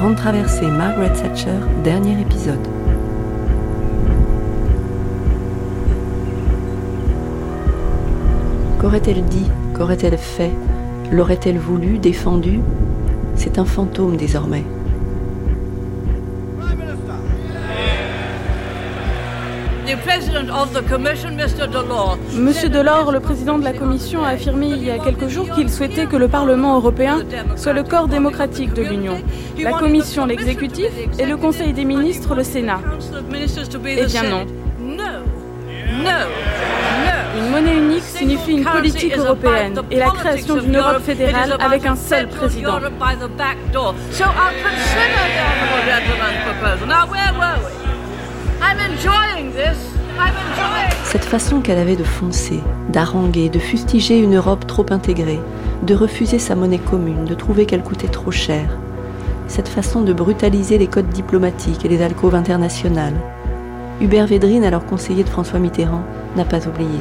Grande traversée Margaret Thatcher, dernier épisode. Qu'aurait-elle dit? Qu'aurait-elle fait? L'aurait-elle voulu, défendu? C'est un fantôme désormais. Monsieur Delors, le président de la Commission, a affirmé il y a quelques jours qu'il souhaitait que le Parlement européen soit le corps démocratique de l'Union. La Commission, l'exécutif, et le Conseil des ministres, le Sénat. Eh bien non. Une monnaie unique signifie une politique européenne et la création d'une Europe fédérale avec un seul président. Cette façon qu'elle avait de foncer, d'haranguer, de fustiger une Europe trop intégrée, de refuser sa monnaie commune, de trouver qu'elle coûtait trop cher, cette façon de brutaliser les codes diplomatiques et les alcôves internationales, Hubert Védrine, alors conseiller de François Mitterrand, n'a pas oublié.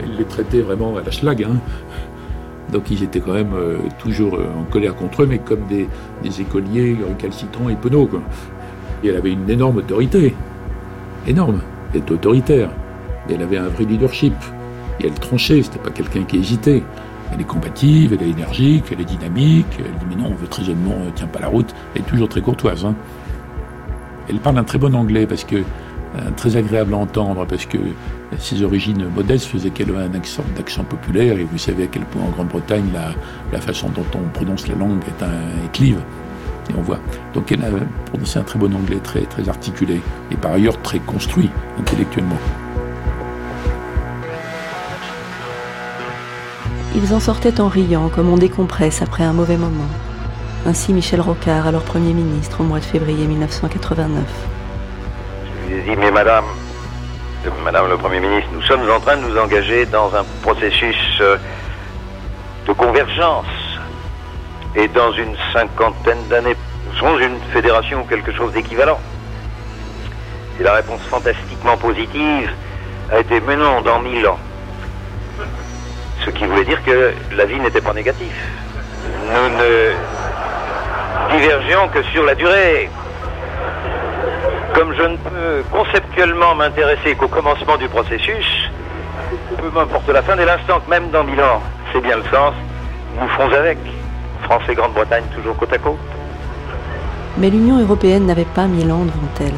Elle les traitait vraiment à la schlag. Hein. Donc ils étaient quand même euh, toujours euh, en colère contre eux, mais comme des, écoliers récalcitrants et penauds. Et elle avait une énorme autorité. Énorme. Elle était autoritaire. Elle avait un vrai leadership. Et elle tranchait, c'était pas quelqu'un qui hésitait. Elle est combative, elle est énergique, elle est dynamique, elle dit mais non, votre raisonnement ne tient pas la route, elle est toujours très courtoise. Hein. Elle parle un très bon anglais parce que euh, très agréable à entendre parce que ses origines modestes faisaient qu'elle avait un accent, populaire et vous savez à quel point en Grande-Bretagne la, façon dont on prononce la langue est un éclive et on voit. Donc elle a prononcé un très bon anglais, très, très articulé et par ailleurs très construit intellectuellement. Ils en sortaient en riant comme on décompresse après un mauvais moment. Ainsi Michel Rocard, alors Premier ministre au mois de février 1989. Je lui ai dit, mais madame, madame le Premier ministre, nous sommes en train de nous engager dans un processus euh, de convergence. Et dans une cinquantaine d'années, nous serons une fédération ou quelque chose d'équivalent. Et la réponse fantastiquement positive a été, mais non, dans mille ans. Ce qui voulait dire que la vie n'était pas négative. Nous ne divergeons que sur la durée. Comme je ne peux conceptuellement m'intéresser qu'au commencement du processus, peu m'importe la fin dès l'instant que même dans Milan, c'est bien le sens, nous ferons avec. France et Grande-Bretagne toujours côte à côte. Mais l'Union européenne n'avait pas Milan devant elle.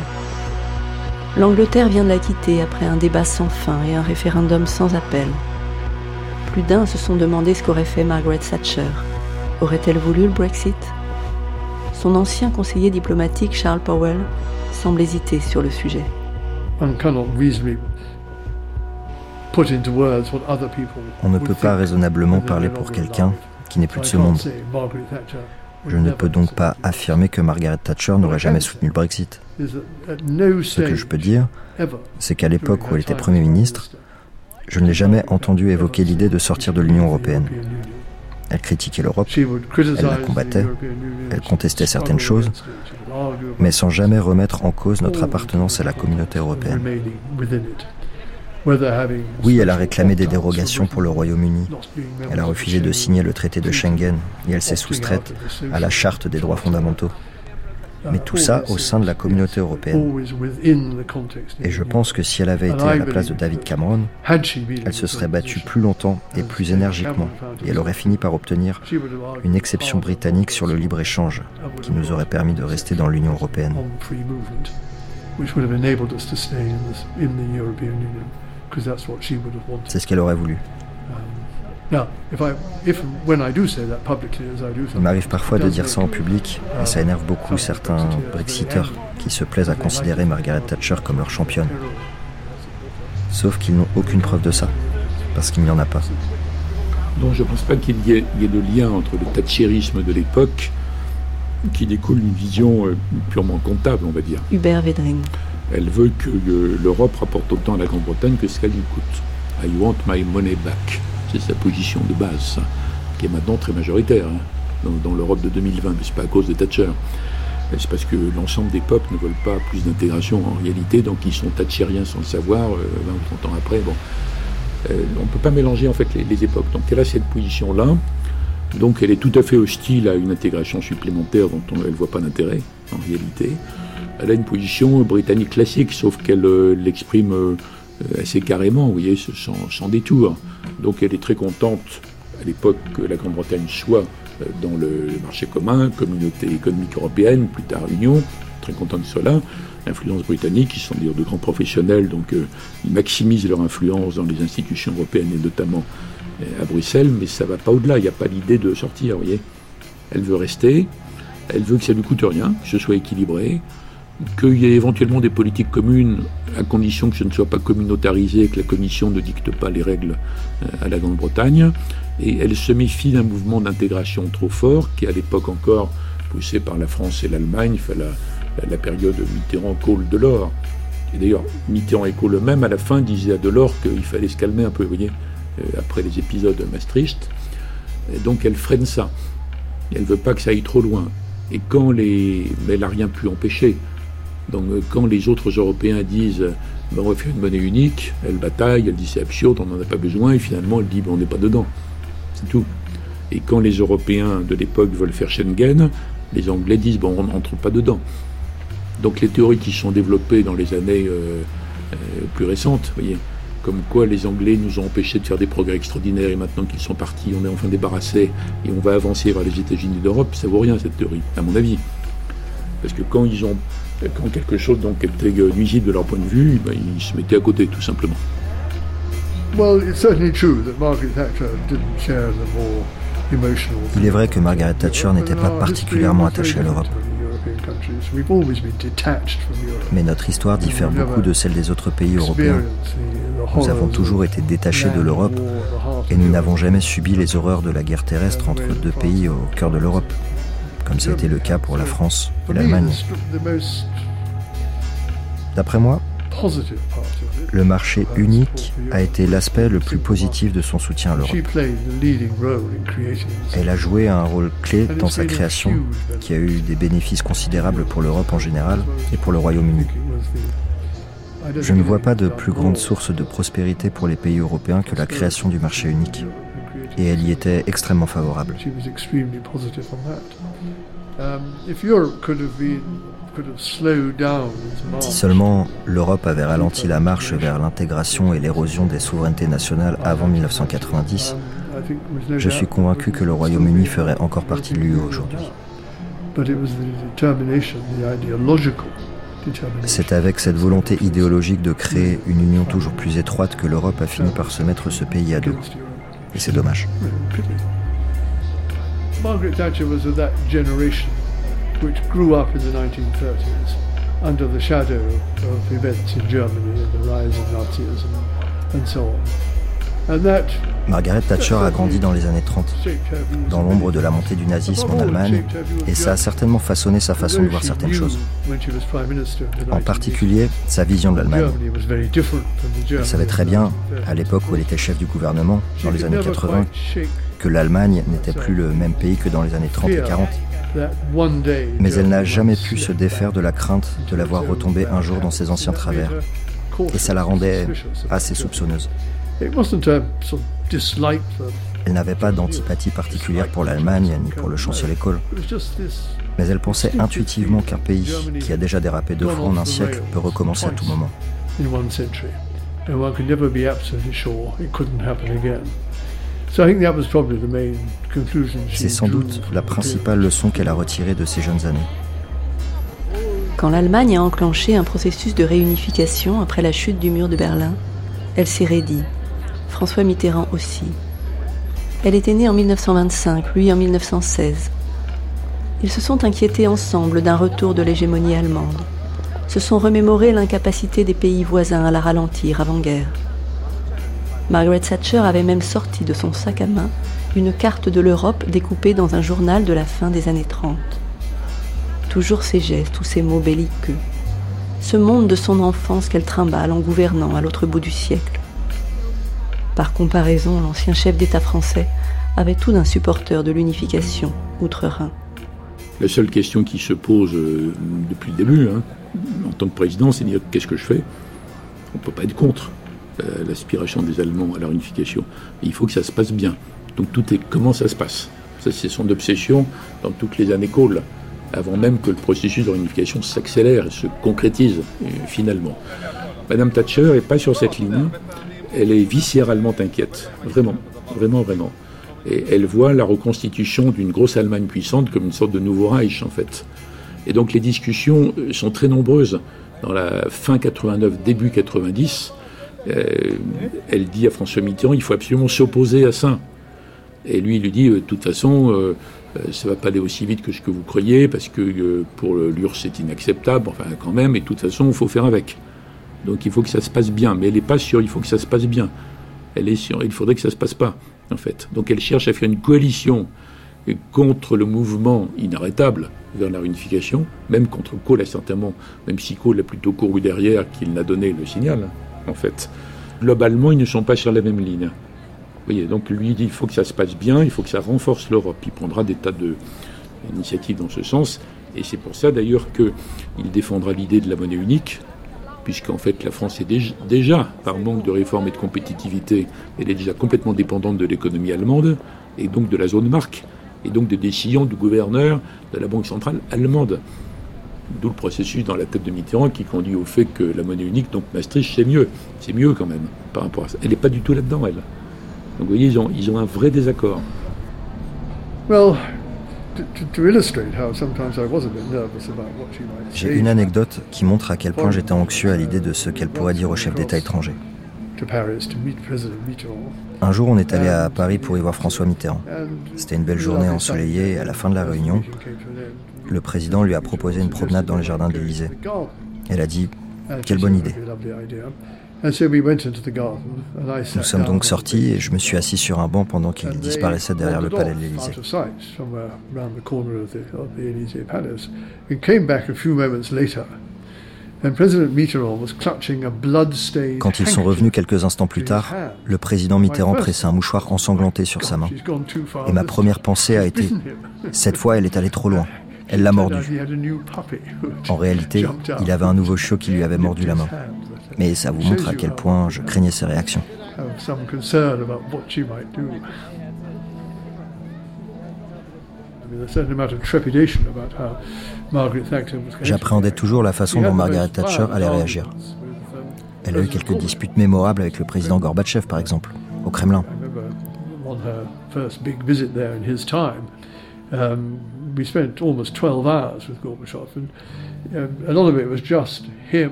L'Angleterre vient de la quitter après un débat sans fin et un référendum sans appel. Plus d'un se sont demandé ce qu'aurait fait Margaret Thatcher. Aurait-elle voulu le Brexit? Son ancien conseiller diplomatique Charles Powell semble hésiter sur le sujet. On ne peut pas raisonnablement parler pour quelqu'un qui n'est plus de ce monde. Je ne peux donc pas affirmer que Margaret Thatcher n'aurait jamais soutenu le Brexit. Ce que je peux dire, c'est qu'à l'époque où elle était Premier ministre, je ne l'ai jamais entendu évoquer l'idée de sortir de l'Union européenne. Elle critiquait l'Europe, elle la combattait, elle contestait certaines choses, mais sans jamais remettre en cause notre appartenance à la communauté européenne. Oui, elle a réclamé des dérogations pour le Royaume-Uni. Elle a refusé de signer le traité de Schengen et elle s'est soustraite à la charte des droits fondamentaux mais tout ça au sein de la communauté européenne. Et je pense que si elle avait été à la place de David Cameron, elle se serait battue plus longtemps et plus énergiquement, et elle aurait fini par obtenir une exception britannique sur le libre-échange, qui nous aurait permis de rester dans l'Union européenne. C'est ce qu'elle aurait voulu. Il m'arrive parfois de dire ça en public, et ça énerve beaucoup certains Brexiteurs qui se plaisent à considérer Margaret Thatcher comme leur championne. Sauf qu'ils n'ont aucune preuve de ça, parce qu'il n'y en a pas. Donc je ne pense pas qu'il y, ait de lien entre le thatcherisme de l'époque qui découle d'une vision euh, purement comptable, on va dire. Hubert Védring. Elle veut que l'Europe rapporte autant à la Grande-Bretagne que ce qu'elle lui coûte. I want my money back. C'est sa position de base, qui est maintenant très majoritaire hein, dans, l'Europe de 2020, mais ce n'est pas à cause de Thatcher. C'est parce que l'ensemble des peuples ne veulent pas plus d'intégration en réalité, donc ils sont thatcheriens sans le savoir, 20 euh, ou 30 ans après. Euh, on ne peut pas mélanger les, époques. Donc elle a cette position-là. Donc elle est tout à fait hostile à une intégration supplémentaire dont elle ne voit pas d'intérêt en réalité. Elle a une position britannique classique, sauf qu'elle euh, l'exprime euh, assez carrément, vous voyez, sans, détour. Donc elle est très contente à l'époque que la Grande-Bretagne soit euh, dans le marché commun, communauté économique européenne, plus tard Union, très contente de cela. L'influence britannique, ils sont d'ailleurs de grands professionnels, donc ils maximisent leur influence dans les institutions européennes et notamment à Bruxelles, mais ça ne va pas au-delà, il n'y a pas l'idée de sortir, vous voyez. Elle veut rester, elle veut que ça ne lui coûte rien, que ce soit équilibré, qu'il y ait éventuellement des politiques communes, à condition que ce ne soit pas communautarisé, que la Commission ne dicte pas les règles euh, à la Grande-Bretagne. Et elle se méfie d'un mouvement d'intégration trop fort, qui à l'époque encore poussé par la France et l'Allemagne, la, la, période Mitterrand-Kohl-Delors. Et d'ailleurs, Mitterrand et Kohl eux-mêmes, à la fin, disaient à Delors qu'il fallait se calmer un peu, vous voyez, euh, après les épisodes de Maastricht. Et donc elle freine ça. Elle ne veut pas que ça aille trop loin. Et quand les... Mais elle n'a rien pu empêcher. Donc euh, quand les autres Européens disent ben, on va faire une monnaie unique, elle bataille, elle dit c'est absurde, on n'en a pas besoin, et finalement elle dit ben, on n'est pas dedans. C'est tout. Et quand les Européens de l'époque veulent faire Schengen, les Anglais disent bon on n'entre pas dedans. Donc les théories qui sont développées dans les années euh, euh, plus récentes, voyez, comme quoi les Anglais nous ont empêchés de faire des progrès extraordinaires et maintenant qu'ils sont partis, on est enfin débarrassé et on va avancer vers les États-Unis d'Europe, ça vaut rien cette théorie, à mon avis. Parce que quand ils ont quand quelque chose donc était nuisible de leur point de vue, ben, ils se mettaient à côté tout simplement. Il est vrai que Margaret Thatcher n'était pas particulièrement attachée à l'Europe. Mais notre histoire diffère beaucoup de celle des autres pays européens. Nous avons toujours été détachés de l'Europe et nous n'avons jamais subi les horreurs de la guerre terrestre entre deux pays au cœur de l'Europe, comme ça a été le cas pour la France et l'Allemagne. D'après moi, le marché unique a été l'aspect le plus positif de son soutien à l'Europe. Elle a joué un rôle clé dans sa création, qui a eu des bénéfices considérables pour l'Europe en général et pour le Royaume-Uni. Je ne vois pas de plus grande source de prospérité pour les pays européens que la création du marché unique. Et elle y était extrêmement favorable. Si seulement l'Europe avait ralenti la marche vers l'intégration et l'érosion des souverainetés nationales avant 1990, je suis convaincu que le Royaume-Uni ferait encore partie de l'UE aujourd'hui. C'est avec cette volonté idéologique de créer une union toujours plus étroite que l'Europe a fini par se mettre ce pays à dos. Et c'est dommage. Margaret Thatcher was of that generation which grew up in the 1930s under the shadow of events in Germany and the rise of Nazism and so on. Margaret Thatcher a grandi dans les années 30, dans l'ombre de la montée du nazisme en Allemagne, et ça a certainement façonné sa façon de voir certaines choses. En particulier, sa vision de l'Allemagne. Elle savait très bien, à l'époque où elle était chef du gouvernement, dans les années 80, que l'Allemagne n'était plus le même pays que dans les années 30 et 40. Mais elle n'a jamais pu se défaire de la crainte de la voir retomber un jour dans ses anciens travers. Et ça la rendait assez soupçonneuse. Elle n'avait pas d'antipathie particulière pour l'Allemagne ni pour le chancelier Kohl. Mais elle pensait intuitivement qu'un pays qui a déjà dérapé deux fois en un siècle peut recommencer à tout moment. C'est sans doute la principale leçon qu'elle a retirée de ces jeunes années. Quand l'Allemagne a enclenché un processus de réunification après la chute du mur de Berlin, elle s'est raidie. François Mitterrand aussi. Elle était née en 1925, lui en 1916. Ils se sont inquiétés ensemble d'un retour de l'hégémonie allemande. Se sont remémorés l'incapacité des pays voisins à la ralentir avant-guerre. Margaret Thatcher avait même sorti de son sac à main une carte de l'Europe découpée dans un journal de la fin des années 30. Toujours ces gestes ou ces mots belliqueux. Ce monde de son enfance qu'elle trimballe en gouvernant à l'autre bout du siècle. Par comparaison, l'ancien chef d'État français avait tout d'un supporter de l'unification outre-Rhin. La seule question qui se pose euh, depuis le début, hein, en tant que président, c'est de dire qu'est-ce que je fais? On ne peut pas être contre euh, l'aspiration des Allemands à la réunification. il faut que ça se passe bien. Donc tout est comment ça se passe? C'est son obsession dans toutes les années Kohl, avant même que le processus de réunification s'accélère et se concrétise finalement. Madame Thatcher n'est pas sur cette ligne. Elle est viscéralement inquiète, vraiment, vraiment, vraiment. Et elle voit la reconstitution d'une grosse Allemagne puissante comme une sorte de nouveau Reich, en fait. Et donc les discussions euh, sont très nombreuses. Dans la fin 89, début 90, euh, elle dit à François Mitterrand il faut absolument s'opposer à ça. Et lui, il lui dit de toute façon, ça va pas aller aussi vite que ce que vous croyez, parce que pour l'URSS, c'est inacceptable, enfin quand même, et de toute façon, il faut faire avec. Donc il faut que ça se passe bien. Mais elle n'est pas sûre, il faut que ça se passe bien. Elle est sûre, il faudrait que ça ne se passe pas, en fait. Donc elle cherche à faire une coalition contre le mouvement inarrêtable vers la réunification, même contre Kohl, certainement, même si Kohl a plutôt couru derrière qu'il n'a donné le signal, en fait. Globalement, ils ne sont pas sur la même ligne. Vous voyez, donc lui dit il faut que ça se passe bien, il faut que ça renforce l'Europe. Il prendra des tas d'initiatives dans ce sens. Et c'est pour ça d'ailleurs qu'il défendra l'idée de la monnaie unique, puisqu'en fait la France est déjà, par manque de réforme et de compétitivité, elle est déjà complètement dépendante de l'économie allemande, et donc de la zone marque, et donc des décisions du gouverneur de la Banque centrale allemande. D'où le processus dans la tête de Mitterrand qui conduit au fait que la monnaie unique, donc Maastricht, c'est mieux. C'est mieux quand même par rapport à ça. Elle n'est pas du tout là-dedans, elle. Donc vous voyez, ils ont, ils ont un vrai désaccord. J'ai une anecdote qui montre à quel point j'étais anxieux à l'idée de ce qu'elle pourrait dire au chef d'État étranger. Un jour, on est allé à Paris pour y voir François Mitterrand. C'était une belle journée ensoleillée et à la fin de la réunion, le président lui a proposé une promenade dans les jardins de l'Élysée. Elle a dit Quelle bonne idée. Nous sommes donc sortis et je me suis assis sur un banc pendant qu'il disparaissait derrière le palais de l'Élysée. Quand ils sont revenus quelques instants plus tard, le président Mitterrand pressait un mouchoir ensanglanté sur sa main. Et ma première pensée a été, cette fois elle est allée trop loin. Elle l'a mordu. En réalité, il avait un nouveau chiot qui lui avait mordu la main. Mais ça vous montre à quel point je craignais ses réactions. J'appréhendais toujours la façon dont Margaret Thatcher allait réagir. Elle a eu quelques disputes mémorables avec le président Gorbatchev, par exemple, au Kremlin.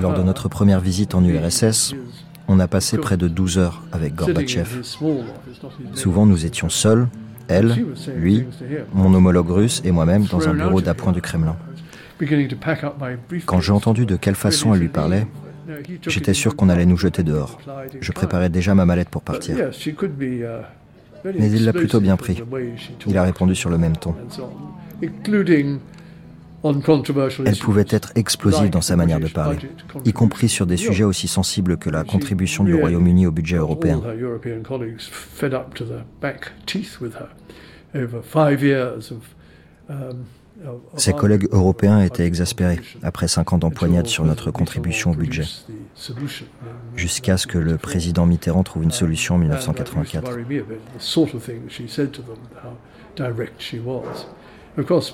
Lors de notre première visite en URSS, on a passé près de 12 heures avec Gorbatchev. Souvent, nous étions seuls, elle, lui, mon homologue russe et moi-même dans un bureau d'appoint du Kremlin. Quand j'ai entendu de quelle façon elle lui parlait, j'étais sûr qu'on allait nous jeter dehors. Je préparais déjà ma mallette pour partir. Mais il l'a plutôt bien pris. Il a répondu sur le même ton. Elle pouvait être explosive dans sa manière de parler, y compris sur des sujets aussi sensibles que la contribution du Royaume-Uni au budget européen. Ses collègues européens étaient exaspérés après cinq ans d'empoignade sur notre contribution au budget, jusqu'à ce que le président Mitterrand trouve une solution en 1984.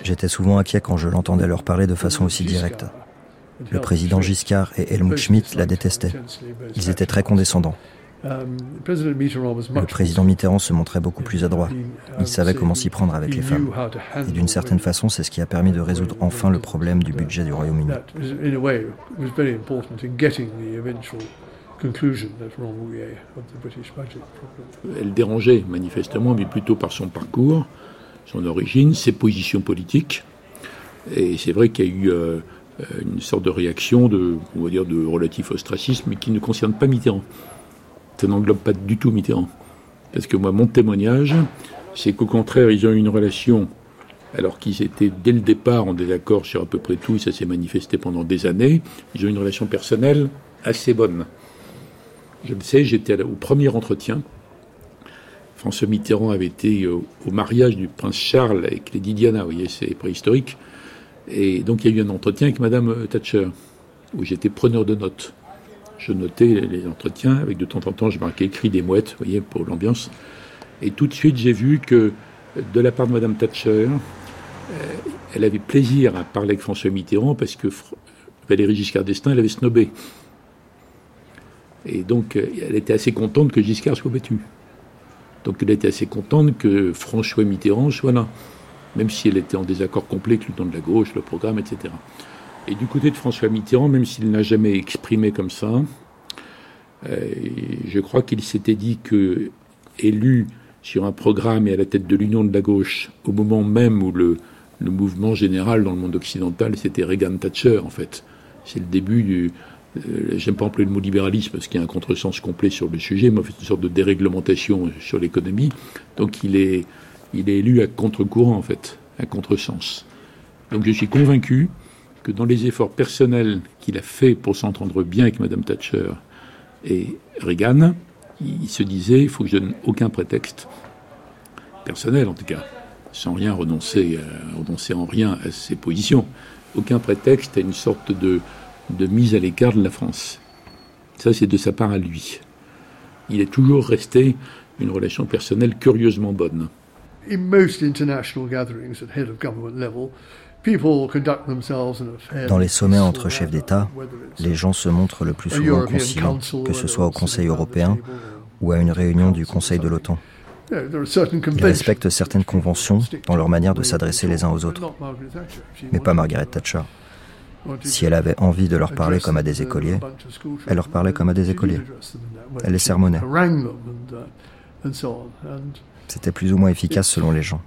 J'étais souvent inquiet quand je l'entendais leur parler de façon aussi directe. Le président Giscard et Helmut Schmidt la détestaient. Ils étaient très condescendants. Le président Mitterrand se montrait beaucoup plus adroit. Il savait comment s'y prendre avec les femmes. Et d'une certaine façon, c'est ce qui a permis de résoudre enfin le problème du budget du Royaume-Uni. Elle dérangeait manifestement, mais plutôt par son parcours, son origine, ses positions politiques. Et c'est vrai qu'il y a eu euh, une sorte de réaction de, on va dire, de relatif ostracisme, mais qui ne concerne pas Mitterrand. Ça n'englobe pas du tout Mitterrand. Parce que moi, mon témoignage, c'est qu'au contraire, ils ont eu une relation, alors qu'ils étaient dès le départ en désaccord sur à peu près tout, et ça s'est manifesté pendant des années, ils ont eu une relation personnelle assez bonne. Je le sais, j'étais au premier entretien François Mitterrand avait été euh, au mariage du prince Charles avec Lady Diana, vous voyez, c'est préhistorique. Et donc il y a eu un entretien avec Madame euh, Thatcher, où j'étais preneur de notes. Je notais les entretiens, avec de temps en temps je marquais écrit des mouettes, vous voyez, pour l'ambiance. Et tout de suite j'ai vu que de la part de Mme Thatcher, elle avait plaisir à parler avec François Mitterrand parce que Valéry Giscard d'Estaing l'avait snobé. Et donc, elle était assez contente que Giscard soit battu. Donc, elle était assez contente que François Mitterrand soit là, même si elle était en désaccord complet avec l'Union de la gauche, le programme, etc. Et du côté de François Mitterrand, même s'il n'a jamais exprimé comme ça, euh, je crois qu'il s'était dit que, élu sur un programme et à la tête de l'Union de la gauche, au moment même où le, mouvement général dans le monde occidental, c'était Reagan-Thatcher, en fait. C'est le début du. Euh, j'aime pas employer le mot libéralisme parce qu'il y a un contresens complet sur le sujet, mais c'est une sorte de déréglementation sur l'économie. Donc il est, il est élu à contre-courant, en fait, à contresens. Donc je suis convaincu que dans les efforts personnels qu'il a fait pour s'entendre bien avec Mme Thatcher et Reagan, il se disait il faut que je donne aucun prétexte personnel en tout cas, sans rien renoncer, euh, renoncer en rien à ses positions, aucun prétexte à une sorte de, de mise à l'écart de la France. Ça, c'est de sa part à lui. Il est toujours resté une relation personnelle curieusement bonne. Dans les sommets entre chefs d'État, les gens se montrent le plus souvent conciliants, que ce soit au Conseil européen ou à une réunion du Conseil de l'OTAN. Ils respectent certaines conventions dans leur manière de s'adresser les uns aux autres. Mais pas Margaret Thatcher. Si elle avait envie de leur parler comme à des écoliers, elle leur parlait comme à des écoliers. Elle les sermonnait. C'était plus ou moins efficace selon les gens.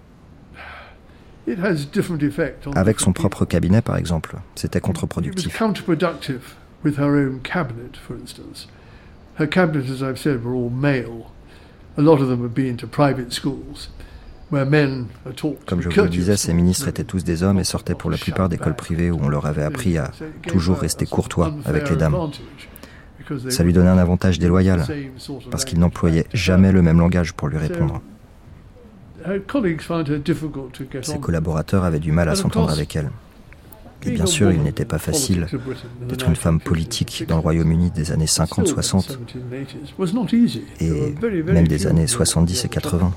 Avec son propre cabinet, par exemple, c'était contre-productif. Comme je vous le disais, ses ministres étaient tous des hommes et sortaient pour la plupart d'écoles privées où on leur avait appris à toujours rester courtois avec les dames. Ça lui donnait un avantage déloyal, parce qu'il n'employait jamais le même langage pour lui répondre. Ses collaborateurs avaient du mal à s'entendre avec elle. Et bien sûr, il n'était pas facile d'être une femme politique dans le Royaume-Uni des années 50-60 et même des années 70 et 80.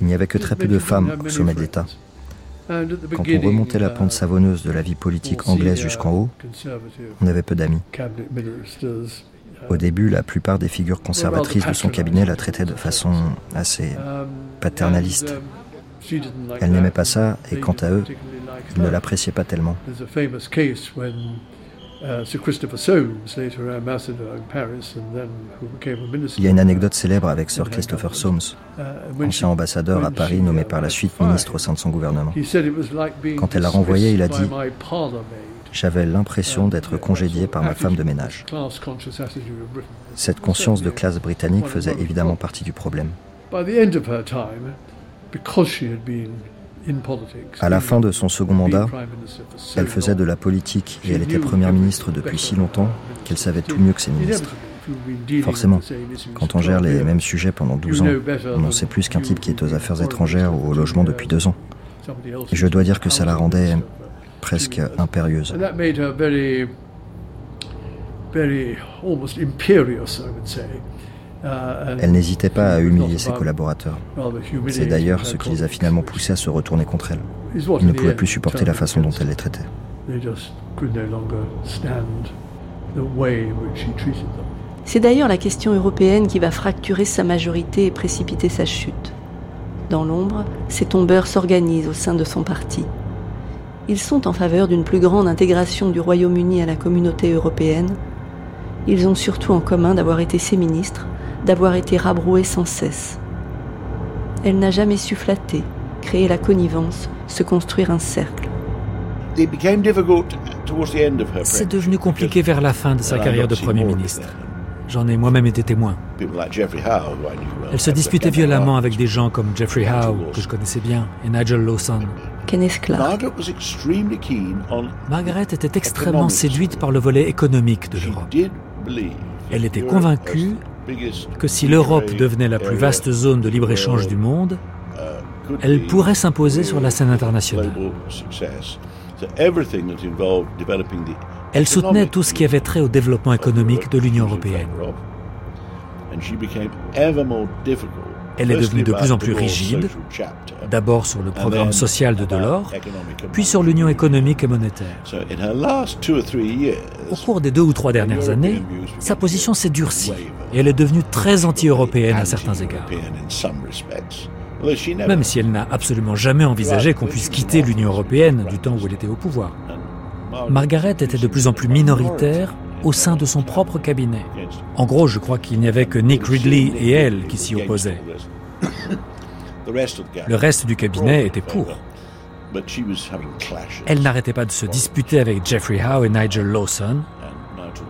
Il n'y avait que très peu de femmes au sommet de l'État. Quand on remontait la pente savonneuse de la vie politique anglaise jusqu'en haut, on avait peu d'amis. Au début, la plupart des figures conservatrices de son cabinet la traitaient de façon assez paternaliste. Elle n'aimait pas ça, et quant à eux, ils ne l'appréciaient pas tellement. Il y a une anecdote célèbre avec Sir Christopher Soames, ancien ambassadeur à Paris nommé par la suite ministre au sein de son gouvernement. Quand elle l'a renvoyé, il a dit j'avais l'impression d'être congédié par ma femme de ménage. Cette conscience de classe britannique faisait évidemment partie du problème. À la fin de son second mandat, elle faisait de la politique et elle était première ministre depuis si longtemps qu'elle savait tout mieux que ses ministres. Forcément, quand on gère les mêmes sujets pendant 12 ans, on en sait plus qu'un type qui est aux affaires étrangères ou au logement depuis deux ans. Et je dois dire que ça la rendait presque impérieuse. Elle n'hésitait pas à humilier ses collaborateurs. C'est d'ailleurs ce qui les a finalement poussés à se retourner contre elle. Ils ne pouvaient plus supporter la façon dont elle les traitait. C'est d'ailleurs la question européenne qui va fracturer sa majorité et précipiter sa chute. Dans l'ombre, ces tombeurs s'organisent au sein de son parti. Ils sont en faveur d'une plus grande intégration du Royaume-Uni à la communauté européenne. Ils ont surtout en commun d'avoir été ses ministres, d'avoir été rabroués sans cesse. Elle n'a jamais su flatter, créer la connivence, se construire un cercle. C'est devenu compliqué vers la fin de sa carrière de Premier ministre. J'en ai moi-même été témoin. Elle se disputait violemment avec des gens comme Jeffrey Howe, que je connaissais bien, et Nigel Lawson. Kenneth Clark. Margaret était extrêmement séduite par le volet économique de l'Europe. Elle était convaincue que si l'Europe devenait la plus vaste zone de libre-échange du monde, elle pourrait s'imposer sur la scène internationale. Elle soutenait tout ce qui avait trait au développement économique de l'Union européenne. Elle est devenue de plus en plus rigide, d'abord sur le programme social de Delors, puis sur l'union économique et monétaire. Au cours des deux ou trois dernières années, sa position s'est durcie et elle est devenue très anti-européenne à certains égards. Même si elle n'a absolument jamais envisagé qu'on puisse quitter l'Union européenne du temps où elle était au pouvoir. Margaret était de plus en plus minoritaire au sein de son propre cabinet. En gros, je crois qu'il n'y avait que Nick Ridley et elle qui s'y opposaient. Le reste du cabinet était pour. Elle n'arrêtait pas de se disputer avec Jeffrey Howe et Nigel Lawson,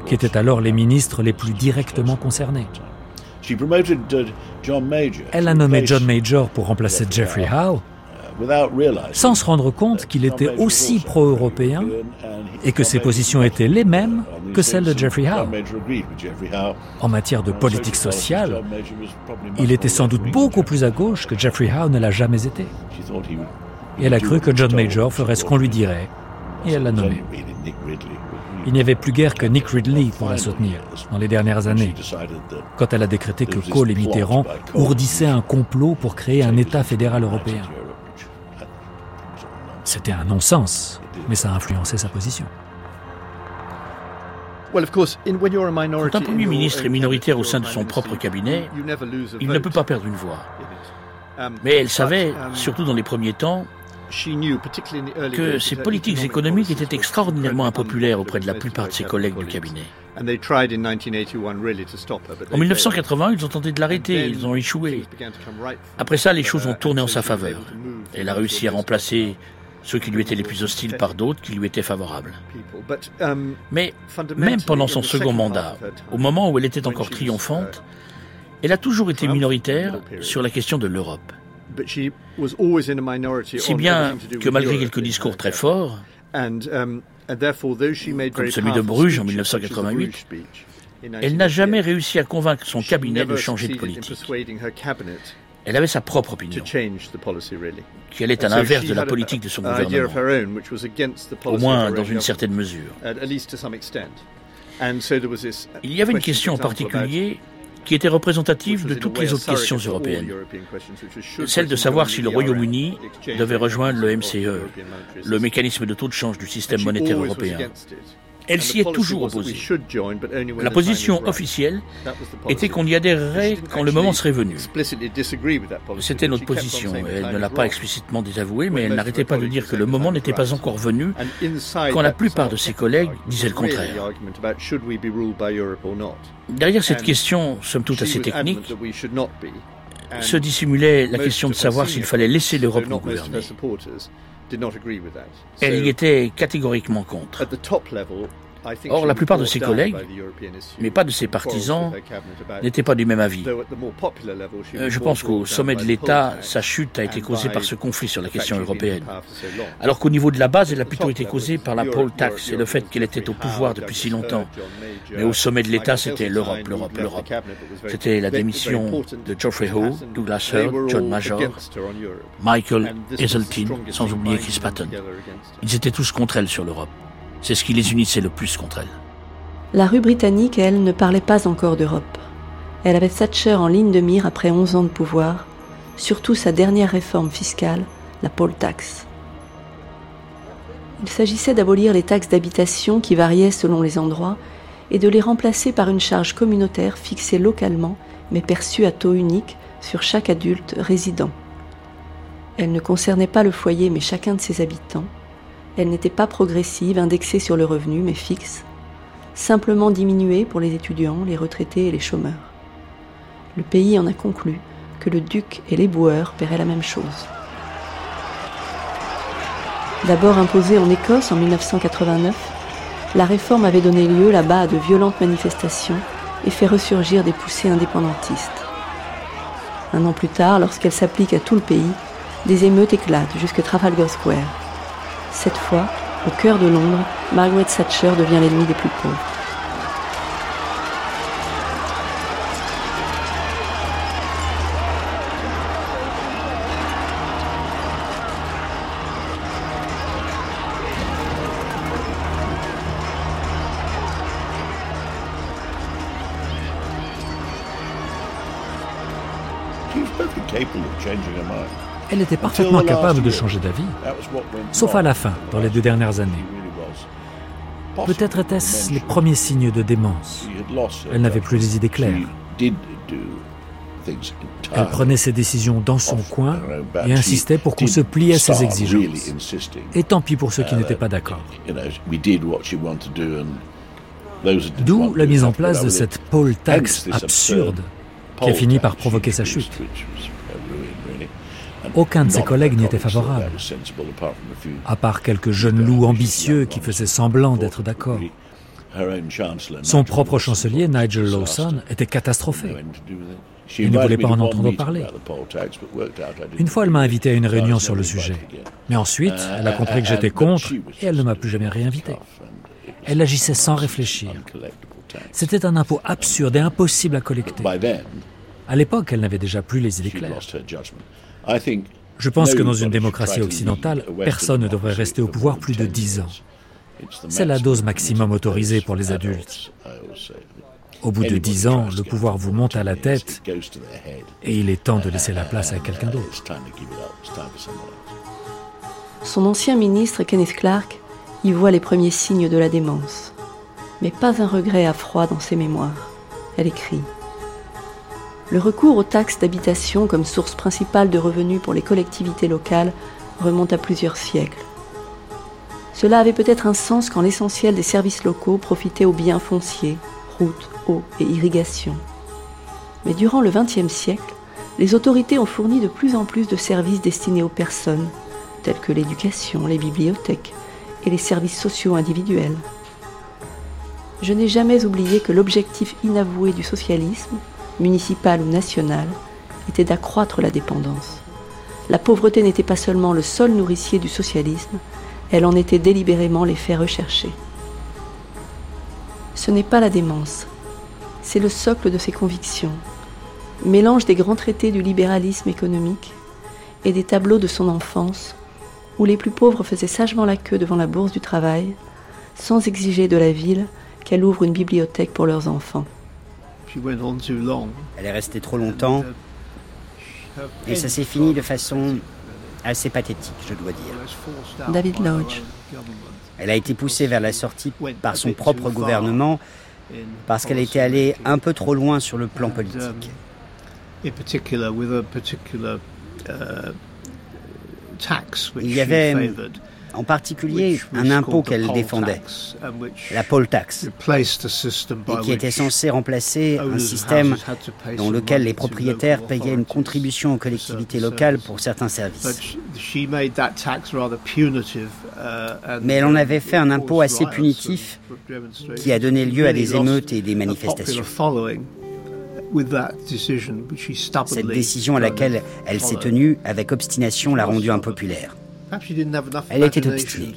qui étaient alors les ministres les plus directement concernés. Elle a nommé John Major pour remplacer Jeffrey Howe, sans se rendre compte qu'il était aussi pro-européen et que ses positions étaient les mêmes que celles de Jeffrey Howe. En matière de politique sociale, il était sans doute beaucoup plus à gauche que Jeffrey Howe ne l'a jamais été. Et elle a cru que John Major ferait ce qu'on lui dirait, et elle l'a nommé. Il n'y avait plus guère que Nick Ridley pour la soutenir dans les dernières années, quand elle a décrété que Kohl et Mitterrand ourdissaient un complot pour créer un État fédéral européen. C'était un non-sens, mais ça a influencé sa position. Quand un Premier ministre est minoritaire au sein de son propre cabinet, il ne peut pas perdre une voix. Um, mais elle savait, um, surtout dans les premiers temps, que ses politiques économiques étaient extraordinairement impopulaires auprès de la plupart de ses collègues du cabinet. En 1980, ils ont tenté de l'arrêter, ils ont échoué. Après ça, les choses ont tourné en sa faveur. Elle a réussi à remplacer ceux qui lui étaient les plus hostiles par d'autres qui lui étaient favorables. Um, Mais même pendant son second mandat, au moment où elle était encore triomphante, elle a toujours été minoritaire sur la question de l'Europe. Si bien que malgré quelques discours très forts, um, comme celui de Bruges en 1988, elle n'a jamais réussi à convaincre son cabinet de changer de politique. Elle avait sa propre opinion, qui allait à l'inverse de la politique de son gouvernement, au moins dans une certaine mesure. Il y avait une question en particulier qui était représentative de toutes les autres questions européennes. Celle de savoir si le Royaume-Uni devait rejoindre le MCE, le mécanisme de taux de change du système monétaire européen. Elle s'y est toujours opposée. La position officielle était qu'on y adhérerait quand le moment serait venu. C'était notre position. Elle ne l'a pas explicitement désavouée, mais elle n'arrêtait pas de dire que le moment n'était pas encore venu quand la plupart de ses collègues disaient le contraire. Derrière cette question, somme toute assez technique, se dissimulait la question de savoir s'il fallait laisser l'Europe nous gouverner. Elle y était catégoriquement contre. Or, la plupart de ses collègues, mais pas de ses partisans, n'étaient pas du même avis. Euh, je pense qu'au sommet de l'État, sa chute a été causée par ce conflit sur la question européenne. Alors qu'au niveau de la base, elle a plutôt été causée par la poll tax et le fait qu'elle était au pouvoir depuis si longtemps. Mais au sommet de l'État, c'était l'Europe, l'Europe, l'Europe. C'était la démission de Geoffrey Howe, Douglas Hurd, John Major, Michael Heseltine, sans oublier Chris Patton. Ils étaient tous contre elle sur l'Europe. C'est ce qui les unissait le plus contre elle. La rue britannique, elle, ne parlait pas encore d'Europe. Elle avait Thatcher en ligne de mire après 11 ans de pouvoir, surtout sa dernière réforme fiscale, la poll tax. Il s'agissait d'abolir les taxes d'habitation qui variaient selon les endroits et de les remplacer par une charge communautaire fixée localement mais perçue à taux unique sur chaque adulte résident. Elle ne concernait pas le foyer mais chacun de ses habitants elle n'était pas progressive, indexée sur le revenu, mais fixe, simplement diminuée pour les étudiants, les retraités et les chômeurs. Le pays en a conclu que le duc et les boueurs paieraient la même chose. D'abord imposée en Écosse en 1989, la réforme avait donné lieu là-bas à de violentes manifestations et fait ressurgir des poussées indépendantistes. Un an plus tard, lorsqu'elle s'applique à tout le pays, des émeutes éclatent jusque Trafalgar Square. Cette fois, au cœur de Londres, Margaret Thatcher devient l'ennemi des plus pauvres. Elle était parfaitement capable de changer d'avis, sauf à la fin, dans les deux dernières années. Peut-être étaient-ce les premiers signes de démence. Elle n'avait plus les idées claires. Elle prenait ses décisions dans son coin et insistait pour qu'on se plie à ses exigences. Et tant pis pour ceux qui n'étaient pas d'accord. D'où la mise en place de cette poll tax absurde qui a fini par provoquer sa chute. Aucun de ses collègues n'y était favorable, à part quelques jeunes loups ambitieux qui faisaient semblant d'être d'accord. Son propre chancelier, Nigel Lawson, était catastrophé. Il ne voulait pas en entendre parler. Une fois, elle m'a invité à une réunion sur le sujet. Mais ensuite, elle a compris que j'étais contre et elle ne m'a plus jamais réinvité. Elle agissait sans réfléchir. C'était un impôt absurde et impossible à collecter. À l'époque, elle n'avait déjà plus les idées claires. Je pense que dans une démocratie occidentale, personne ne devrait rester au pouvoir plus de dix ans. C'est la dose maximum autorisée pour les adultes. Au bout de dix ans, le pouvoir vous monte à la tête et il est temps de laisser la place à quelqu'un d'autre. Son ancien ministre, Kenneth Clark, y voit les premiers signes de la démence. Mais pas un regret à froid dans ses mémoires. Elle écrit Le recours aux taxes d'habitation comme source principale de revenus pour les collectivités locales remonte à plusieurs siècles. Cela avait peut-être un sens quand l'essentiel des services locaux profitait aux biens fonciers, routes, eau et irrigation. Mais durant le XXe siècle, les autorités ont fourni de plus en plus de services destinés aux personnes, tels que l'éducation, les bibliothèques et les services sociaux individuels. Je n'ai jamais oublié que l'objectif inavoué du socialisme, municipal ou national, était d'accroître la dépendance. La pauvreté n'était pas seulement le seul nourricier du socialisme, elle en était délibérément l'effet recherché. Ce n'est pas la démence, c'est le socle de ses convictions, mélange des grands traités du libéralisme économique et des tableaux de son enfance où les plus pauvres faisaient sagement la queue devant la bourse du travail, sans exiger de la ville qu'elle ouvre une bibliothèque pour leurs enfants. Elle est restée trop longtemps et ça s'est fini de façon assez pathétique, je dois dire. David Lodge. Elle a été poussée vers la sortie par son propre gouvernement parce qu'elle était allée un peu trop loin sur le plan politique. Il y avait en particulier un impôt qu'elle défendait, la poll tax, et qui était censé remplacer un système dans lequel les propriétaires payaient une contribution aux collectivités locales pour certains services. Mais elle en avait fait un impôt assez punitif qui a donné lieu à des émeutes et des manifestations. Cette décision à laquelle elle s'est tenue avec obstination l'a rendue impopulaire. Elle était obstinée.